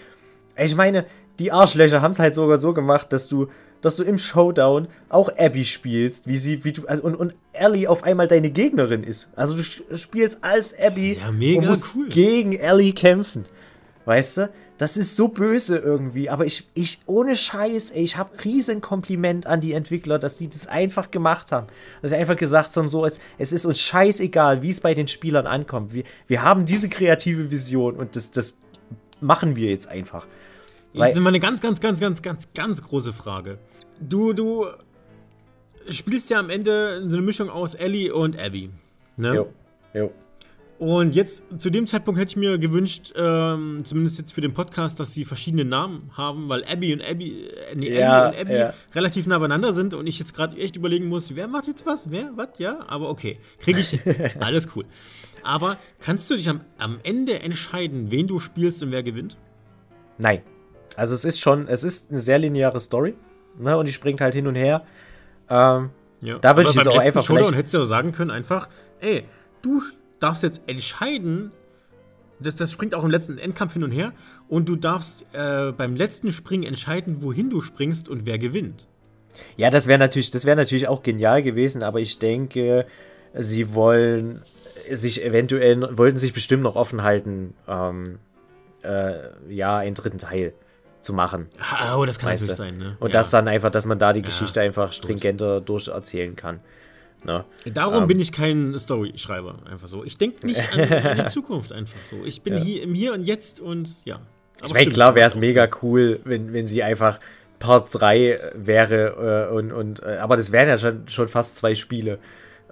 ich meine, die Arschlöcher haben es halt sogar so gemacht, dass du, dass du im Showdown auch Abby spielst, wie sie, wie du, also und, und Ellie auf einmal deine Gegnerin ist. Also du spielst als Abby ja, und musst cool. gegen Ellie kämpfen. Weißt du? Das ist so böse irgendwie, aber ich, ich, ohne Scheiß, ey, ich habe riesen Kompliment an die Entwickler, dass die das einfach gemacht haben. Dass sie einfach gesagt haben, so, es, es ist uns scheißegal, wie es bei den Spielern ankommt. Wir, wir haben diese kreative Vision und das, das machen wir jetzt einfach. Das ist immer eine ganz, ganz, ganz, ganz, ganz, ganz große Frage. Du, du spielst ja am Ende so eine Mischung aus Ellie und Abby. Ne? Jo, jo. Und jetzt, zu dem Zeitpunkt hätte ich mir gewünscht, ähm, zumindest jetzt für den Podcast, dass sie verschiedene Namen haben, weil Abby und Abby, äh, nee, ja, Abby und Abby ja. relativ nah beieinander sind und ich jetzt gerade echt überlegen muss, wer macht jetzt was? Wer? Was? Ja, aber okay. Kriege ich. Alles cool. Aber kannst du dich am, am Ende entscheiden, wen du spielst und wer gewinnt? Nein. Also es ist schon, es ist eine sehr lineare Story, ne? Und die springt halt hin und her. Ähm, ja. Da würde ich es auch einfach Showdown hättest du auch sagen können, einfach, ey, du darfst jetzt entscheiden, das, das springt auch im letzten Endkampf hin und her, und du darfst äh, beim letzten Springen entscheiden, wohin du springst und wer gewinnt. Ja, das wäre natürlich, das natürlich auch genial gewesen, aber ich denke, sie wollen sich eventuell, wollten sich bestimmt noch offen halten, ähm, äh, ja, einen dritten Teil zu machen. Oh, das kann natürlich sein, ne? Und ja. das dann einfach, dass man da die Geschichte ja, einfach stringenter durcherzählen kann. Ne? Darum ähm, bin ich kein Story-Schreiber, einfach so. Ich denke nicht an, an, die Zukunft einfach so. Ich bin ja. hier im Hier und Jetzt und ja. Aber ich meine, klar wäre es mega cool, wenn, wenn sie einfach Part 3 wäre äh, und, und äh, aber das wären ja schon, schon fast zwei Spiele.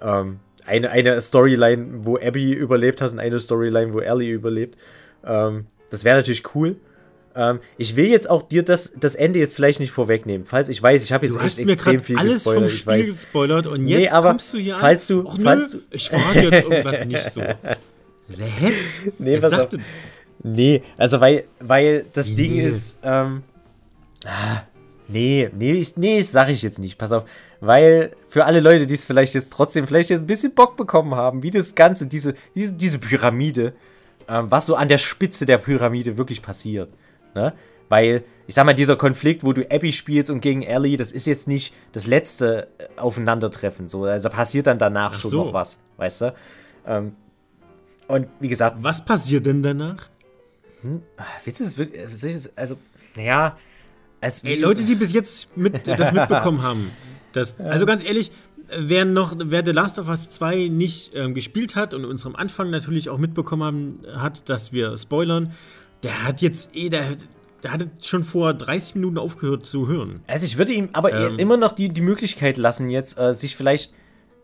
Ähm, eine, eine Storyline, wo Abby überlebt hat und eine Storyline, wo Ellie überlebt. Ähm, das wäre natürlich cool. Ähm, ich will jetzt auch dir das, das Ende jetzt vielleicht nicht vorwegnehmen. Falls ich weiß, ich habe jetzt echt extrem viel alles gespoilert. Vom Spiel ich weiß. gespoilert und jetzt nee, aber kommst du hier falls an. Du, Och, falls nö, du, ich frage jetzt irgendwas nicht so. Hä? Nee, was auf. Nee, also weil, weil das nee. Ding ist, ähm, Ah, nee, nee, ich, nee, sag ich jetzt nicht. Pass auf. Weil für alle Leute, die es vielleicht jetzt trotzdem vielleicht jetzt ein bisschen Bock bekommen haben, wie das Ganze, diese, diese, diese Pyramide, ähm, was so an der Spitze der Pyramide wirklich passiert. Ne? Weil, ich sag mal, dieser Konflikt, wo du Abby spielst und gegen Ellie, das ist jetzt nicht das letzte äh, Aufeinandertreffen. So. Also passiert dann danach so. schon noch was, weißt du? Ähm, und wie gesagt. Was passiert denn danach? Hm? Willst du das wirklich. Also, naja. Es, Ey, Leute, die bis jetzt mit, das mitbekommen haben. Das, also ganz ehrlich, wer noch, wer The Last of Us 2 nicht ähm, gespielt hat und uns am Anfang natürlich auch mitbekommen haben, hat, dass wir spoilern, der hat jetzt eh, der, der hatte schon vor 30 Minuten aufgehört zu hören. Also ich würde ihm aber ähm, immer noch die, die Möglichkeit lassen, jetzt äh, sich vielleicht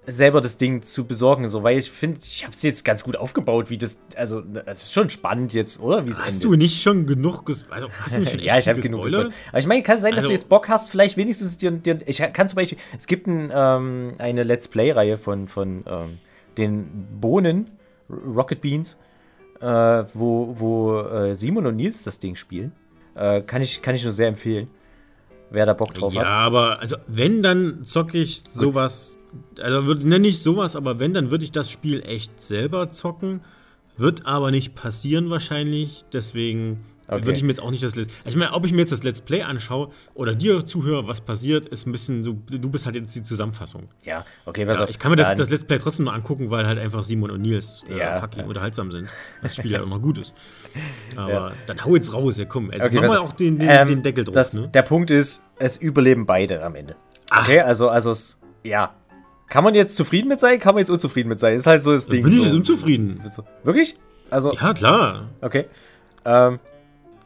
selber das Ding zu besorgen, so, weil ich finde, ich habe es jetzt ganz gut aufgebaut, wie das, also ne, es ist schon spannend jetzt, oder? Wie es Hast endet. du nicht schon genug, also hast du nicht schon Ja, ich habe genug gespoilert. Aber ich meine, kann es sein, dass also, du jetzt Bock hast, vielleicht wenigstens dir, dir ich kann zum Beispiel, es gibt ein, ähm, eine Let's Play-Reihe von, von ähm, den Bohnen, Rocket Beans, äh, wo, wo äh, Simon und Nils das Ding spielen. Äh, kann, ich, kann ich nur sehr empfehlen, wer da Bock drauf ja, hat. Ja, aber also wenn, dann zocke ich sowas also nenne ich sowas, aber wenn, dann würde ich das Spiel echt selber zocken. Wird aber nicht passieren wahrscheinlich. Deswegen okay. würde ich mir jetzt auch nicht das Let's Ich meine, ob ich mir jetzt das Let's Play anschaue oder dir zuhöre, was passiert, ist ein bisschen so. Du bist halt jetzt die Zusammenfassung. Ja, okay, was ja, Ich kann mir das, das, Let's Play trotzdem mal angucken, weil halt einfach Simon und Nils äh, ja. fucking unterhaltsam sind. Das Spiel halt auch noch gut ist. Aber ja. dann hau jetzt raus, ja komm. Also okay, mach mal auch den, den, ähm, den Deckel drauf. Das, ne? Der Punkt ist, es überleben beide am Ende. Okay, Ach. also, also es, ja, kann man jetzt zufrieden mit sein? Kann man jetzt unzufrieden mit sein? Ist halt so das Ding. Bin ich so. unzufrieden. Wirklich? Also. Ja, klar. Okay. Ähm,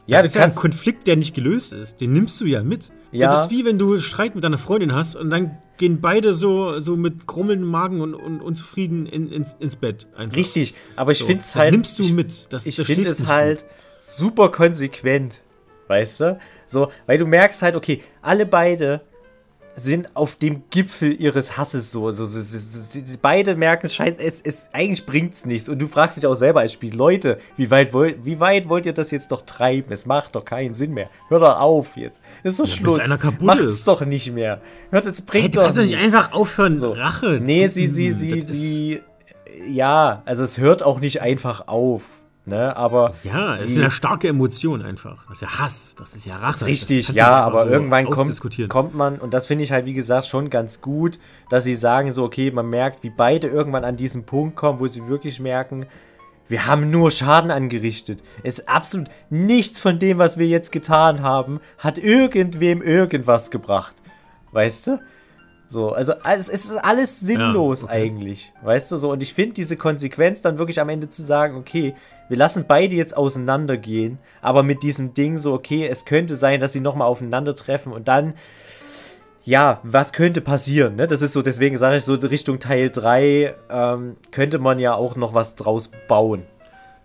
ja, das ist ja ein Konflikt, der nicht gelöst ist. Den nimmst du ja mit. Ja. Das ist wie wenn du Streit mit deiner Freundin hast und dann gehen beide so, so mit krummelndem Magen und, und unzufrieden in, ins, ins Bett. Einfach. Richtig, aber ich so, finde es halt. nimmst du mit. Das, ich finde es halt super konsequent. Weißt du? So, weil du merkst halt, okay, alle beide sind auf dem Gipfel ihres Hasses so. Sie, sie, sie, beide merken, scheiße, es, es, eigentlich bringt's nichts. Und du fragst dich auch selber als Spiel, Leute, wie weit, wollt, wie weit wollt ihr das jetzt doch treiben? Es macht doch keinen Sinn mehr. Hör doch auf jetzt. Es ist doch ja, Schluss. Einer kaputt Macht's ist. doch nicht mehr. Hört, es bringt hey, doch kannst nicht einfach aufhören, so. Rache Nee, sie, sie, sie, sie, ja, also es hört auch nicht einfach auf. Ne, aber ja, es ist eine starke Emotion einfach. Das ist ja Hass, das ist ja Rache. Richtig, ja, aber so irgendwann kommt, kommt man, und das finde ich halt, wie gesagt, schon ganz gut, dass sie sagen so, okay, man merkt, wie beide irgendwann an diesen Punkt kommen, wo sie wirklich merken, wir haben nur Schaden angerichtet. Es ist absolut nichts von dem, was wir jetzt getan haben, hat irgendwem irgendwas gebracht. Weißt du? So, also es ist alles sinnlos ja, okay. eigentlich, weißt du so. Und ich finde diese Konsequenz dann wirklich am Ende zu sagen, okay, wir lassen beide jetzt auseinandergehen, aber mit diesem Ding so, okay, es könnte sein, dass sie nochmal aufeinandertreffen und dann, ja, was könnte passieren, ne? Das ist so, deswegen sage ich so, Richtung Teil 3 ähm, könnte man ja auch noch was draus bauen.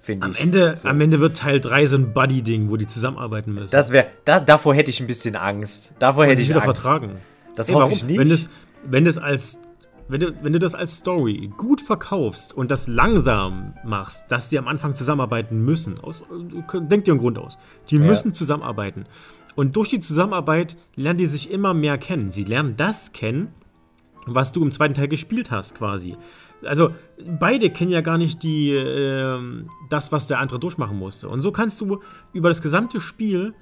Finde ich. Ende, so. Am Ende wird Teil 3 so ein Buddy-Ding, wo die zusammenarbeiten müssen. Das wäre, da, davor hätte ich ein bisschen Angst. Davor hätte ich wieder Angst. vertragen. Das Ey, hoffe warum? ich nicht. Wenn das, wenn das als wenn du, wenn du das als Story gut verkaufst und das langsam machst, dass die am Anfang zusammenarbeiten müssen, aus, denk dir einen Grund aus, die ja. müssen zusammenarbeiten. Und durch die Zusammenarbeit lernen die sich immer mehr kennen. Sie lernen das kennen, was du im zweiten Teil gespielt hast, quasi. Also, beide kennen ja gar nicht die, äh, das, was der andere durchmachen musste. Und so kannst du über das gesamte Spiel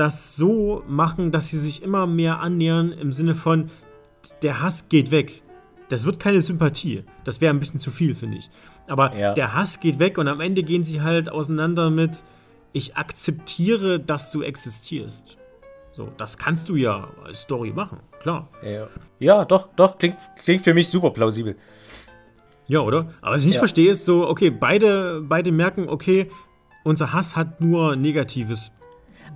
das so machen, dass sie sich immer mehr annähern im Sinne von, der Hass geht weg. Das wird keine Sympathie. Das wäre ein bisschen zu viel, finde ich. Aber ja. der Hass geht weg und am Ende gehen sie halt auseinander mit, ich akzeptiere, dass du existierst. So, das kannst du ja als Story machen, klar. Ja, ja doch, doch, klingt, klingt für mich super plausibel. Ja, oder? Aber was ich nicht ja. verstehe, ist so, okay, beide, beide merken, okay, unser Hass hat nur Negatives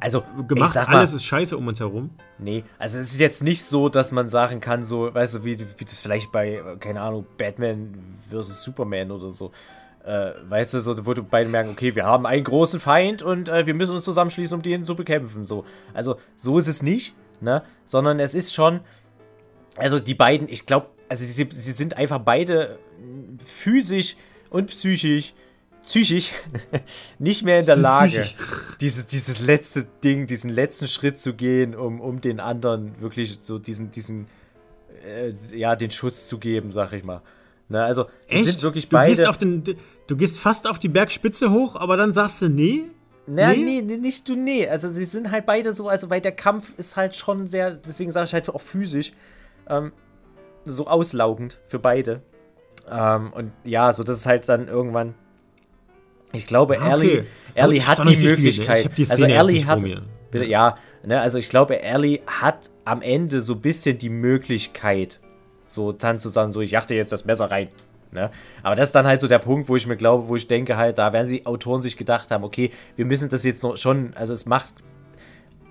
also, gemacht, sag mal, alles ist scheiße um uns herum. Nee, also es ist jetzt nicht so, dass man sagen kann, so, weißt du, wie, wie das vielleicht bei, keine Ahnung, Batman versus Superman oder so. Äh, weißt du, so, wo du beide merken, okay, wir haben einen großen Feind und äh, wir müssen uns zusammenschließen, um den zu bekämpfen. So. Also, so ist es nicht, ne? Sondern es ist schon, also die beiden, ich glaube, also sie, sie sind einfach beide physisch und psychisch psychisch nicht mehr in der Lage, dieses, dieses letzte Ding, diesen letzten Schritt zu gehen, um, um den anderen wirklich so diesen, diesen, äh, ja, den Schuss zu geben, sag ich mal. Ne, also, die Echt? sind wirklich beide. Du gehst, auf den, du gehst fast auf die Bergspitze hoch, aber dann sagst du, nee. Na, nee? nee, nicht du, nee. Also, sie sind halt beide so, also, weil der Kampf ist halt schon sehr, deswegen sage ich halt auch physisch, ähm, so auslaugend für beide. Ähm, und ja, so das ist halt dann irgendwann. Ich glaube, ah, okay. Ellie, hat die Möglichkeit. Die also Ellie hat. Bitte, ja, ne, also ich glaube, Ellie hat am Ende so ein bisschen die Möglichkeit, so dann zu sagen, so ich jachte jetzt das Messer rein. Ne? Aber das ist dann halt so der Punkt, wo ich mir glaube, wo ich denke halt, da werden die Autoren sich gedacht haben, okay, wir müssen das jetzt noch schon, also es macht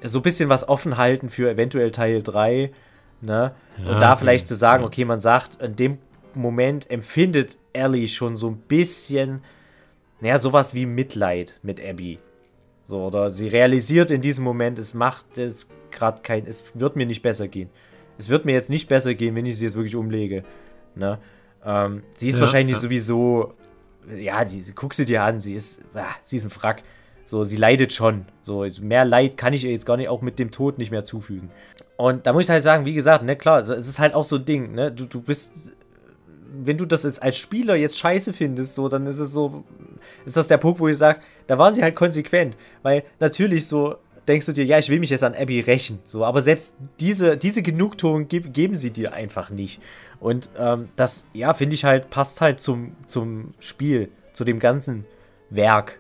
so ein bisschen was offen halten für eventuell Teil 3, ne? Ja, und da okay. vielleicht zu sagen, okay, man sagt, in dem Moment empfindet Ellie schon so ein bisschen, naja, sowas wie Mitleid mit Abby. So, oder sie realisiert in diesem Moment, es macht es gerade kein, es wird mir nicht besser gehen es wird mir jetzt nicht besser gehen, wenn ich sie jetzt wirklich umlege. Ne? Ähm, sie ist ja, wahrscheinlich ja. sowieso, ja, die, guck sie dir an, sie ist, ah, sie ist ein Frack. So, sie leidet schon. So, mehr Leid kann ich ihr jetzt gar nicht auch mit dem Tod nicht mehr zufügen. Und da muss ich halt sagen, wie gesagt, ne, klar, es ist halt auch so ein Ding, ne, du, du bist, wenn du das jetzt als Spieler jetzt scheiße findest, so, dann ist es so, ist das der Punkt, wo ich sage, da waren sie halt konsequent. Weil natürlich so, denkst du dir, ja, ich will mich jetzt an Abby rächen. So, aber selbst diese, diese Genugtuung ge geben sie dir einfach nicht. Und ähm, das, ja, finde ich halt, passt halt zum, zum Spiel, zu dem ganzen Werk.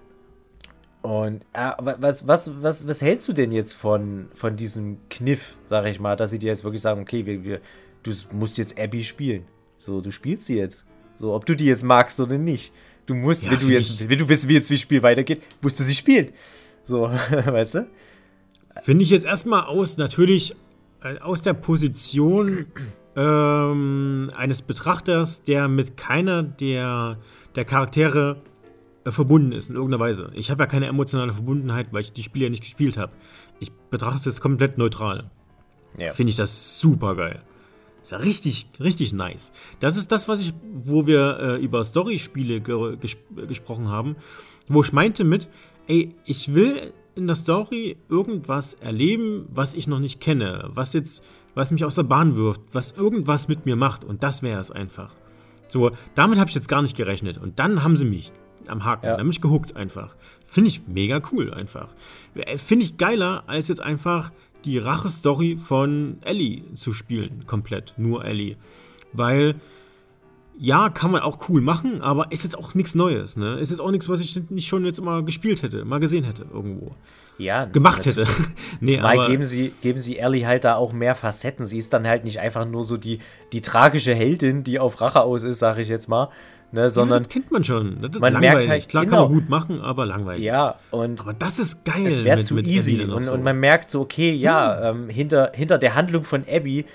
Und äh, was, was, was, was hältst du denn jetzt von, von diesem Kniff, sag ich mal, dass sie dir jetzt wirklich sagen, okay, wir, wir, du musst jetzt Abby spielen. So, du spielst sie jetzt. So, ob du die jetzt magst oder nicht. Du musst, ja, wenn du jetzt, wenn du wissen, wie jetzt wie das Spiel weitergeht, musst du sie spielen. So, weißt du? Finde ich jetzt erstmal aus, natürlich äh, aus der Position ähm, eines Betrachters, der mit keiner der, der Charaktere äh, verbunden ist, in irgendeiner Weise. Ich habe ja keine emotionale Verbundenheit, weil ich die Spiele ja nicht gespielt habe. Ich betrachte es komplett neutral. Ja. Finde ich das super geil. Ist ja richtig, richtig nice. Das ist das, was ich, wo wir äh, über Story-Spiele ge ges gesprochen haben, wo ich meinte mit, ey, ich will in der Story irgendwas erleben, was ich noch nicht kenne, was jetzt, was mich aus der Bahn wirft, was irgendwas mit mir macht und das wäre es einfach. So, damit habe ich jetzt gar nicht gerechnet und dann haben sie mich am Haken, ja. dann mich gehuckt einfach. Finde ich mega cool einfach. Äh, finde ich geiler, als jetzt einfach die Rache-Story von Ellie zu spielen, komplett, nur Ellie. Weil ja, kann man auch cool machen, aber ist jetzt auch nichts Neues. Ne? Ist jetzt auch nichts, was ich nicht schon jetzt mal gespielt hätte, mal gesehen hätte irgendwo. Ja, gemacht hätte. nee, aber geben sie, geben sie Ellie halt da auch mehr Facetten. Sie ist dann halt nicht einfach nur so die, die tragische Heldin, die auf Rache aus ist, sage ich jetzt mal. Ne, sondern ja, das kennt man schon. Das ist man langweilig. merkt halt, Klar genau. kann man gut machen, aber langweilig. Ja, und aber das ist geil. Es wäre zu easy. Und, so. und, man merkt so, okay, ja, hm. ähm, hinter, hinter der Handlung von Abby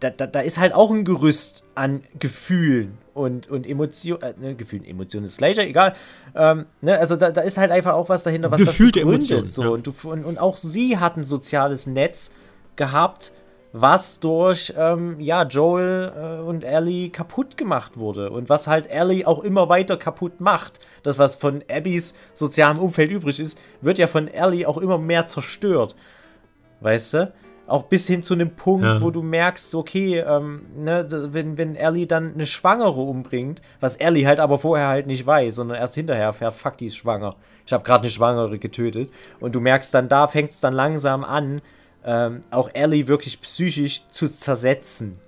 da, da, da, ist halt auch ein Gerüst an Gefühlen und, und Emotionen. Äh, ne, Gefühlen, Emotionen ist gleicher, egal. Ähm, ne, also da, da ist halt einfach auch was dahinter, was Gefühlte das begründet. So. Ja. Und, du, und, und auch sie hat ein soziales Netz gehabt, was durch ähm, ja, Joel äh, und Ellie kaputt gemacht wurde. Und was halt Ellie auch immer weiter kaputt macht. Das, was von Abbys sozialem Umfeld übrig ist, wird ja von Ellie auch immer mehr zerstört. Weißt du? Auch bis hin zu einem Punkt, ja. wo du merkst, okay, ähm, ne, wenn, wenn Ellie dann eine Schwangere umbringt, was Ellie halt aber vorher halt nicht weiß, sondern erst hinterher erfährt, fuck, die ist schwanger. Ich habe gerade eine Schwangere getötet. Und du merkst dann, da fängt es dann langsam an, ähm, auch Ellie wirklich psychisch zu zersetzen.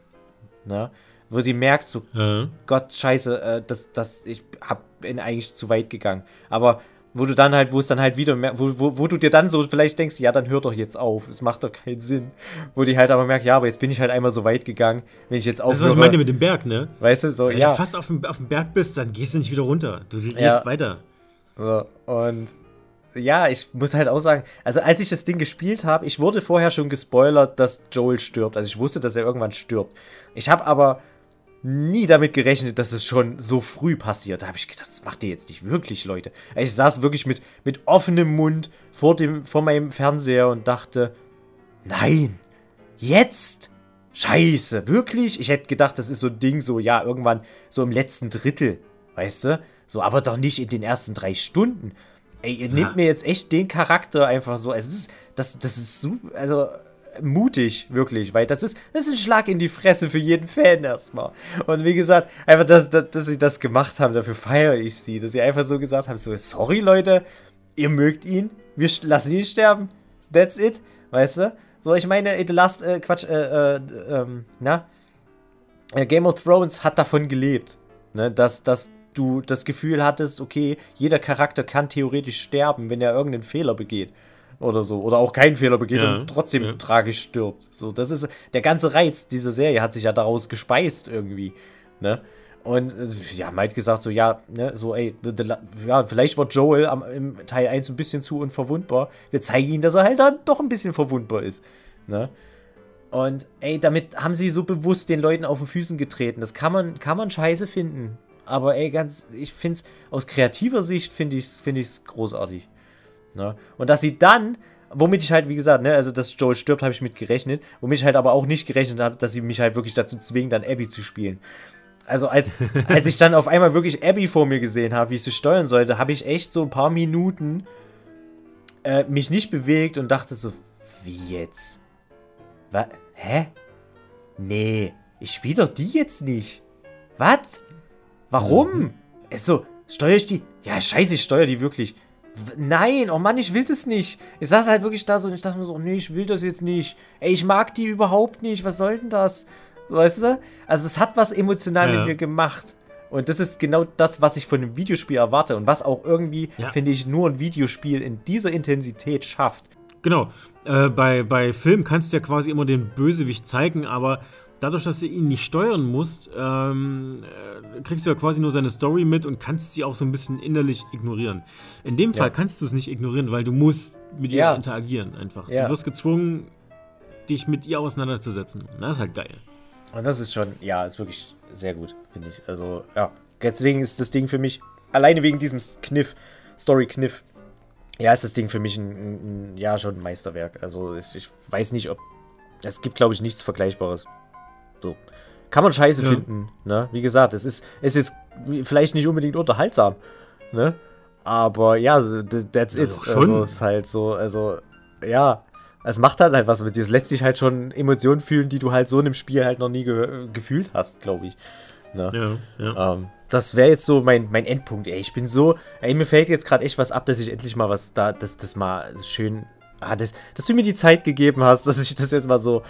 Ne? Wo sie merkt, so, ja. Gott, scheiße, äh, das, das, ich hab, bin eigentlich zu weit gegangen. Aber wo du dann halt, wo es dann halt wieder, wo, wo, wo du dir dann so vielleicht denkst, ja, dann hör doch jetzt auf, es macht doch keinen Sinn. Wo die halt aber merkt, ja, aber jetzt bin ich halt einmal so weit gegangen, wenn ich jetzt aufhöre. Das ist, was ich meinte mit dem Berg, ne? Weißt du, so, wenn ja. Wenn du fast auf dem, auf dem Berg bist, dann gehst du nicht wieder runter. Du gehst ja. weiter. So, und ja, ich muss halt auch sagen, also als ich das Ding gespielt habe, ich wurde vorher schon gespoilert, dass Joel stirbt. Also ich wusste, dass er irgendwann stirbt. Ich habe aber nie damit gerechnet, dass es schon so früh passiert. Da habe ich gedacht, das macht ihr jetzt nicht wirklich, Leute. Ich saß wirklich mit, mit offenem Mund vor, dem, vor meinem Fernseher und dachte, nein, jetzt? Scheiße, wirklich? Ich hätte gedacht, das ist so ein Ding, so, ja, irgendwann so im letzten Drittel, weißt du? So, aber doch nicht in den ersten drei Stunden. Ey, ihr ja. nehmt mir jetzt echt den Charakter einfach so. Es ist, das, das ist super, also mutig, wirklich, weil das ist, das ist ein Schlag in die Fresse für jeden Fan erstmal. Und wie gesagt, einfach, dass, dass, dass sie das gemacht haben, dafür feiere ich sie, dass sie einfach so gesagt haben, so, sorry Leute, ihr mögt ihn, wir lassen ihn sterben, that's it, weißt du? So, ich meine, The Last, äh, Quatsch, äh, äh, ähm, na, äh, Game of Thrones hat davon gelebt, ne, dass, dass du das Gefühl hattest, okay, jeder Charakter kann theoretisch sterben, wenn er irgendeinen Fehler begeht oder so. Oder auch keinen Fehler begeht ja, und trotzdem ja. tragisch stirbt. So, das ist der ganze Reiz dieser Serie hat sich ja daraus gespeist irgendwie. Ne? Und äh, ja, hat gesagt, so, ja, ne, so, ey, ja, vielleicht wird Joel am, im Teil 1 ein bisschen zu unverwundbar. Wir zeigen ihm, dass er halt dann doch ein bisschen verwundbar ist. Ne? Und ey, damit haben sie so bewusst den Leuten auf den Füßen getreten. Das kann man, kann man scheiße finden. Aber ey, ganz, ich finde es aus kreativer Sicht finde ich es find großartig. Ne? Und dass sie dann, womit ich halt, wie gesagt, ne, also dass Joel stirbt, habe ich mit gerechnet, womit ich halt aber auch nicht gerechnet habe, dass sie mich halt wirklich dazu zwingen, dann Abby zu spielen. Also als, als ich dann auf einmal wirklich Abby vor mir gesehen habe, wie ich sie steuern sollte, habe ich echt so ein paar Minuten äh, mich nicht bewegt und dachte so, wie jetzt? Was? Hä? Nee, ich spiele doch die jetzt nicht. Was? Warum? Mhm. So, steuere ich die? Ja, scheiße, ich steuere die wirklich. Nein, oh Mann, ich will das nicht. Ich saß halt wirklich da so und ich dachte mir so, nee, ich will das jetzt nicht. Ey, ich mag die überhaupt nicht. Was soll denn das? Weißt du? Also es hat was emotional ja. mit mir gemacht. Und das ist genau das, was ich von einem Videospiel erwarte und was auch irgendwie, ja. finde ich, nur ein Videospiel in dieser Intensität schafft. Genau. Äh, bei, bei Film kannst du ja quasi immer den Bösewicht zeigen, aber dadurch, dass du ihn nicht steuern musst, ähm, äh, kriegst du ja quasi nur seine Story mit und kannst sie auch so ein bisschen innerlich ignorieren. In dem Fall ja. kannst du es nicht ignorieren, weil du musst mit ihr interagieren einfach. Ja. Du wirst gezwungen, dich mit ihr auseinanderzusetzen. Das ist halt geil. Und das ist schon, ja, ist wirklich sehr gut, finde ich. Also, ja. Deswegen ist das Ding für mich, alleine wegen diesem Kniff, Story-Kniff, ja, ist das Ding für mich ein, ein, ein ja, schon ein Meisterwerk. Also, ich, ich weiß nicht, ob. Es gibt, glaube ich, nichts Vergleichbares. So. Kann man scheiße ja. finden, ne? Wie gesagt, es ist, es ist vielleicht nicht unbedingt unterhaltsam, ne? Aber ja, that's it. Ja, also es ist halt so, also, ja. Es macht halt halt was mit dir. Es lässt sich halt schon Emotionen fühlen, die du halt so in einem Spiel halt noch nie ge gefühlt hast, glaube ich. Ne? Ja, ja. Ähm, das wäre jetzt so mein, mein Endpunkt, ey. Ich bin so, ey, mir fällt jetzt gerade echt was ab, dass ich endlich mal was da, dass das mal schön, ah, das, dass du mir die Zeit gegeben hast, dass ich das jetzt mal so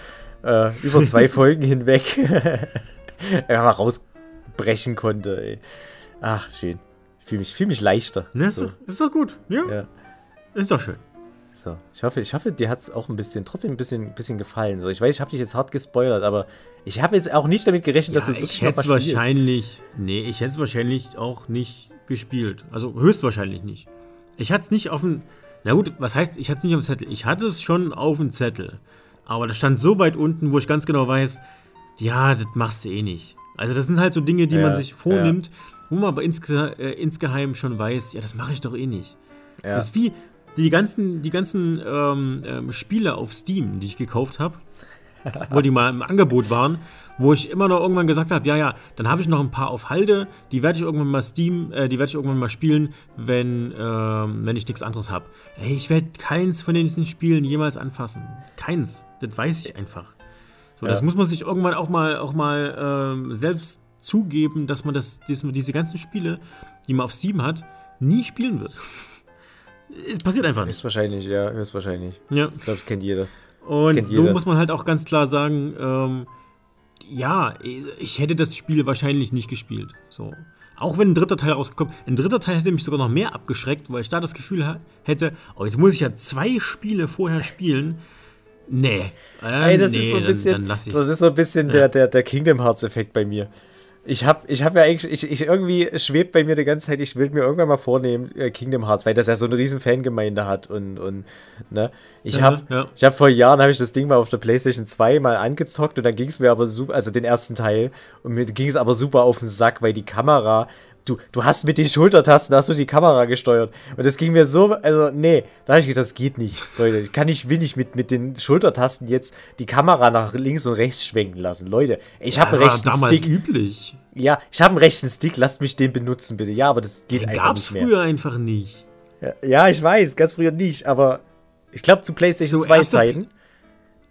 äh, über zwei Folgen hinweg mal rausbrechen konnte. Ey. Ach, schön. Ich fühle mich, fühl mich leichter. Ne, ist, so. doch, ist doch gut. Ja. ja. Ist doch schön. So, ich hoffe, ich hoffe, dir hat es auch ein bisschen, trotzdem ein bisschen, bisschen gefallen. So, ich weiß, ich habe dich jetzt hart gespoilert, aber ich habe jetzt auch nicht damit gerechnet, ja, dass du es wirklich ich hätte es wahrscheinlich, nee, ich hätte es wahrscheinlich auch nicht gespielt. Also höchstwahrscheinlich nicht. Ich hatte es nicht auf dem, na gut, was heißt, ich hatte es nicht auf dem Zettel. Ich hatte es schon auf dem Zettel. Aber das stand so weit unten, wo ich ganz genau weiß, ja, das machst du eh nicht. Also das sind halt so Dinge, die ja, man sich vornimmt, ja. wo man aber insge äh, insgeheim schon weiß, ja, das mache ich doch eh nicht. Ja. Das ist wie die ganzen, die ganzen ähm, ähm, Spiele auf Steam, die ich gekauft habe, wo die mal im Angebot waren, wo ich immer noch irgendwann gesagt habe, ja, ja, dann habe ich noch ein paar auf Halde, die werde ich irgendwann mal Steam, äh, die werde ich irgendwann mal spielen, wenn, ähm, wenn ich nichts anderes habe. Ey, ich werde keins von diesen Spielen jemals anfassen. Keins. Das weiß ich einfach. So, ja. das muss man sich irgendwann auch mal, auch mal ähm, selbst zugeben, dass man das, diese ganzen Spiele, die man auf Steam hat, nie spielen wird. Es passiert einfach nicht. Höchstwahrscheinlich, ja, höchstwahrscheinlich. Ja. Ich glaube, es kennt jeder. Und so muss man halt auch ganz klar sagen, ähm, ja, ich hätte das Spiel wahrscheinlich nicht gespielt. So. Auch wenn ein dritter Teil rausgekommen Ein dritter Teil hätte mich sogar noch mehr abgeschreckt, weil ich da das Gefühl hätte, oh, jetzt muss ich ja zwei Spiele vorher spielen. Nee. Äh, Ey, das nee, ist so ein bisschen, dann, dann das ist so ein bisschen ja. der, der, der Kingdom Hearts Effekt bei mir. Ich habe ich hab ja eigentlich, ich, ich irgendwie schwebt bei mir die ganze Zeit, ich will mir irgendwann mal vornehmen, äh, Kingdom Hearts, weil das ja so eine riesen Fangemeinde hat und, und ne. Ich ja, habe ja. ich hab vor Jahren habe ich das Ding mal auf der Playstation 2 mal angezockt und dann ging es mir aber super, also den ersten Teil, und mir ging es aber super auf den Sack, weil die Kamera du, du hast mit den Schultertasten, hast du die Kamera gesteuert. Und das ging mir so, also nee, da habe ich gedacht, das geht nicht, Leute. Ich kann nicht, will nicht mit, mit den Schultertasten jetzt die Kamera nach links und rechts schwenken lassen. Leute, ich habe ja, einen rechten damals Stick. üblich. Ja, ich habe einen rechten Stick, lasst mich den benutzen, bitte. Ja, aber das geht den einfach gab's nicht mehr. früher einfach nicht. Ja, ja, ich weiß, ganz früher nicht, aber ich glaube zu PlayStation so 2 Zeiten.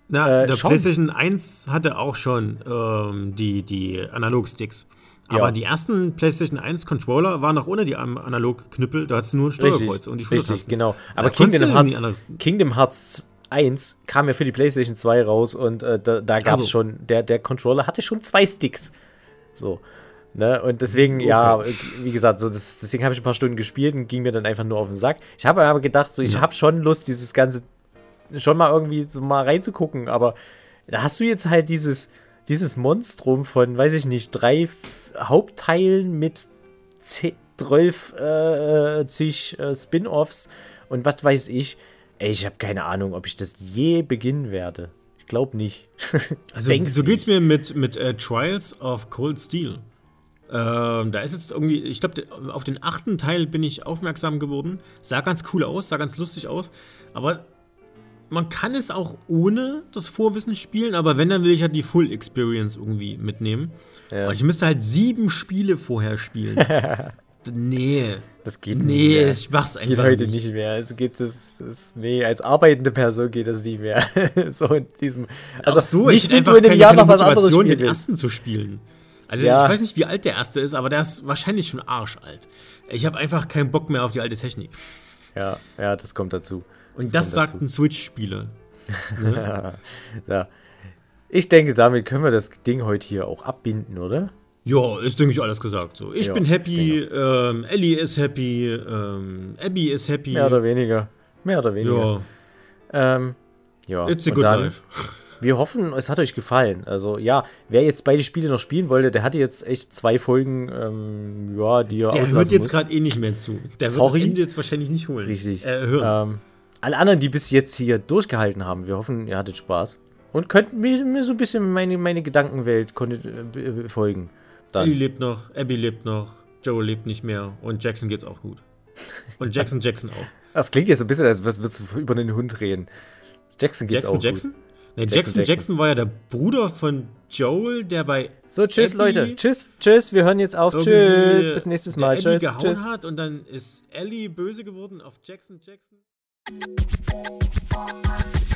Na, äh, der schon. PlayStation 1 hatte auch schon ähm, die, die Analog-Sticks. Aber ja. die ersten PlayStation 1 Controller waren noch ohne die Analog-Knüppel, da hattest du nur Steuerkreuz und die Schultertasten. Richtig, genau. Aber Kingdom Hearts, Kingdom Hearts 1 kam ja für die PlayStation 2 raus und äh, da, da gab es also. schon, der, der Controller hatte schon zwei Sticks. So. Ne? Und deswegen, okay. ja, wie gesagt, so das, deswegen habe ich ein paar Stunden gespielt und ging mir dann einfach nur auf den Sack. Ich habe aber gedacht, so, ich ja. habe schon Lust, dieses ganze schon mal irgendwie so mal reinzugucken, aber da hast du jetzt halt dieses, dieses Monstrum von, weiß ich nicht, drei Hauptteilen mit 12 äh, zig äh, Spin-Offs und was weiß ich. Ey, ich habe keine Ahnung, ob ich das je beginnen werde. Ich glaube nicht. also so geht's mir mit, mit uh, Trials of Cold Steel. Ähm, da ist jetzt irgendwie, ich glaube, auf den achten Teil bin ich aufmerksam geworden. Sah ganz cool aus, sah ganz lustig aus. Aber man kann es auch ohne das Vorwissen spielen, aber wenn, dann will ich halt die Full Experience irgendwie mitnehmen. Ja. Und ich müsste halt sieben Spiele vorher spielen. nee. Das geht nee, nicht mehr. ich mach's einfach geht heute nicht. nicht mehr. Es geht das, das, nee, als arbeitende Person geht das nicht mehr. so in diesem also Ach so, nicht, wenn du in einem Jahr noch was anderes spielen den ersten zu spielen. Also ja. ich weiß nicht, wie alt der erste ist, aber der ist wahrscheinlich schon arschalt. Ich habe einfach keinen Bock mehr auf die alte Technik. Ja, ja, das kommt dazu. Und das, sagt ein Switch-Spieler. Ne? ja. Ich denke, damit können wir das Ding heute hier auch abbinden, oder? Ja, ist, denke ich, alles gesagt. So, ich ja, bin happy, ähm, Ellie ist happy, ähm, Abby ist happy. Mehr oder weniger. Mehr oder weniger. Ja. Ähm, ja. It's a good dann, life. Wir hoffen, es hat euch gefallen. Also ja, wer jetzt beide Spiele noch spielen wollte, der hatte jetzt echt zwei Folgen, ähm, ja, die er Der hört jetzt gerade eh nicht mehr zu. Der Sorry. wird das Ende jetzt wahrscheinlich nicht holen. Richtig. Äh, hören. Ähm, alle anderen, die bis jetzt hier durchgehalten haben, wir hoffen, ihr hattet Spaß. Und könnt mir, mir so ein bisschen meine, meine Gedankenwelt äh, folgen. Dann. Ellie lebt noch, Abby lebt noch, Joe lebt nicht mehr und Jackson geht's auch gut. Und Jackson Jackson auch. Das klingt jetzt so ein bisschen, als würdest du über einen Hund reden. Jackson geht's Jackson, auch Jackson? gut. Nee, Jackson, Jackson, Jackson war ja der Bruder von Joel, der bei. So, tschüss, Abby Leute. Tschüss, tschüss. Wir hören jetzt auf. Tschüss. Bis nächstes Mal. Der tschüss. gehauen tschüss. hat und dann ist Ellie böse geworden auf Jackson Jackson. Thank you.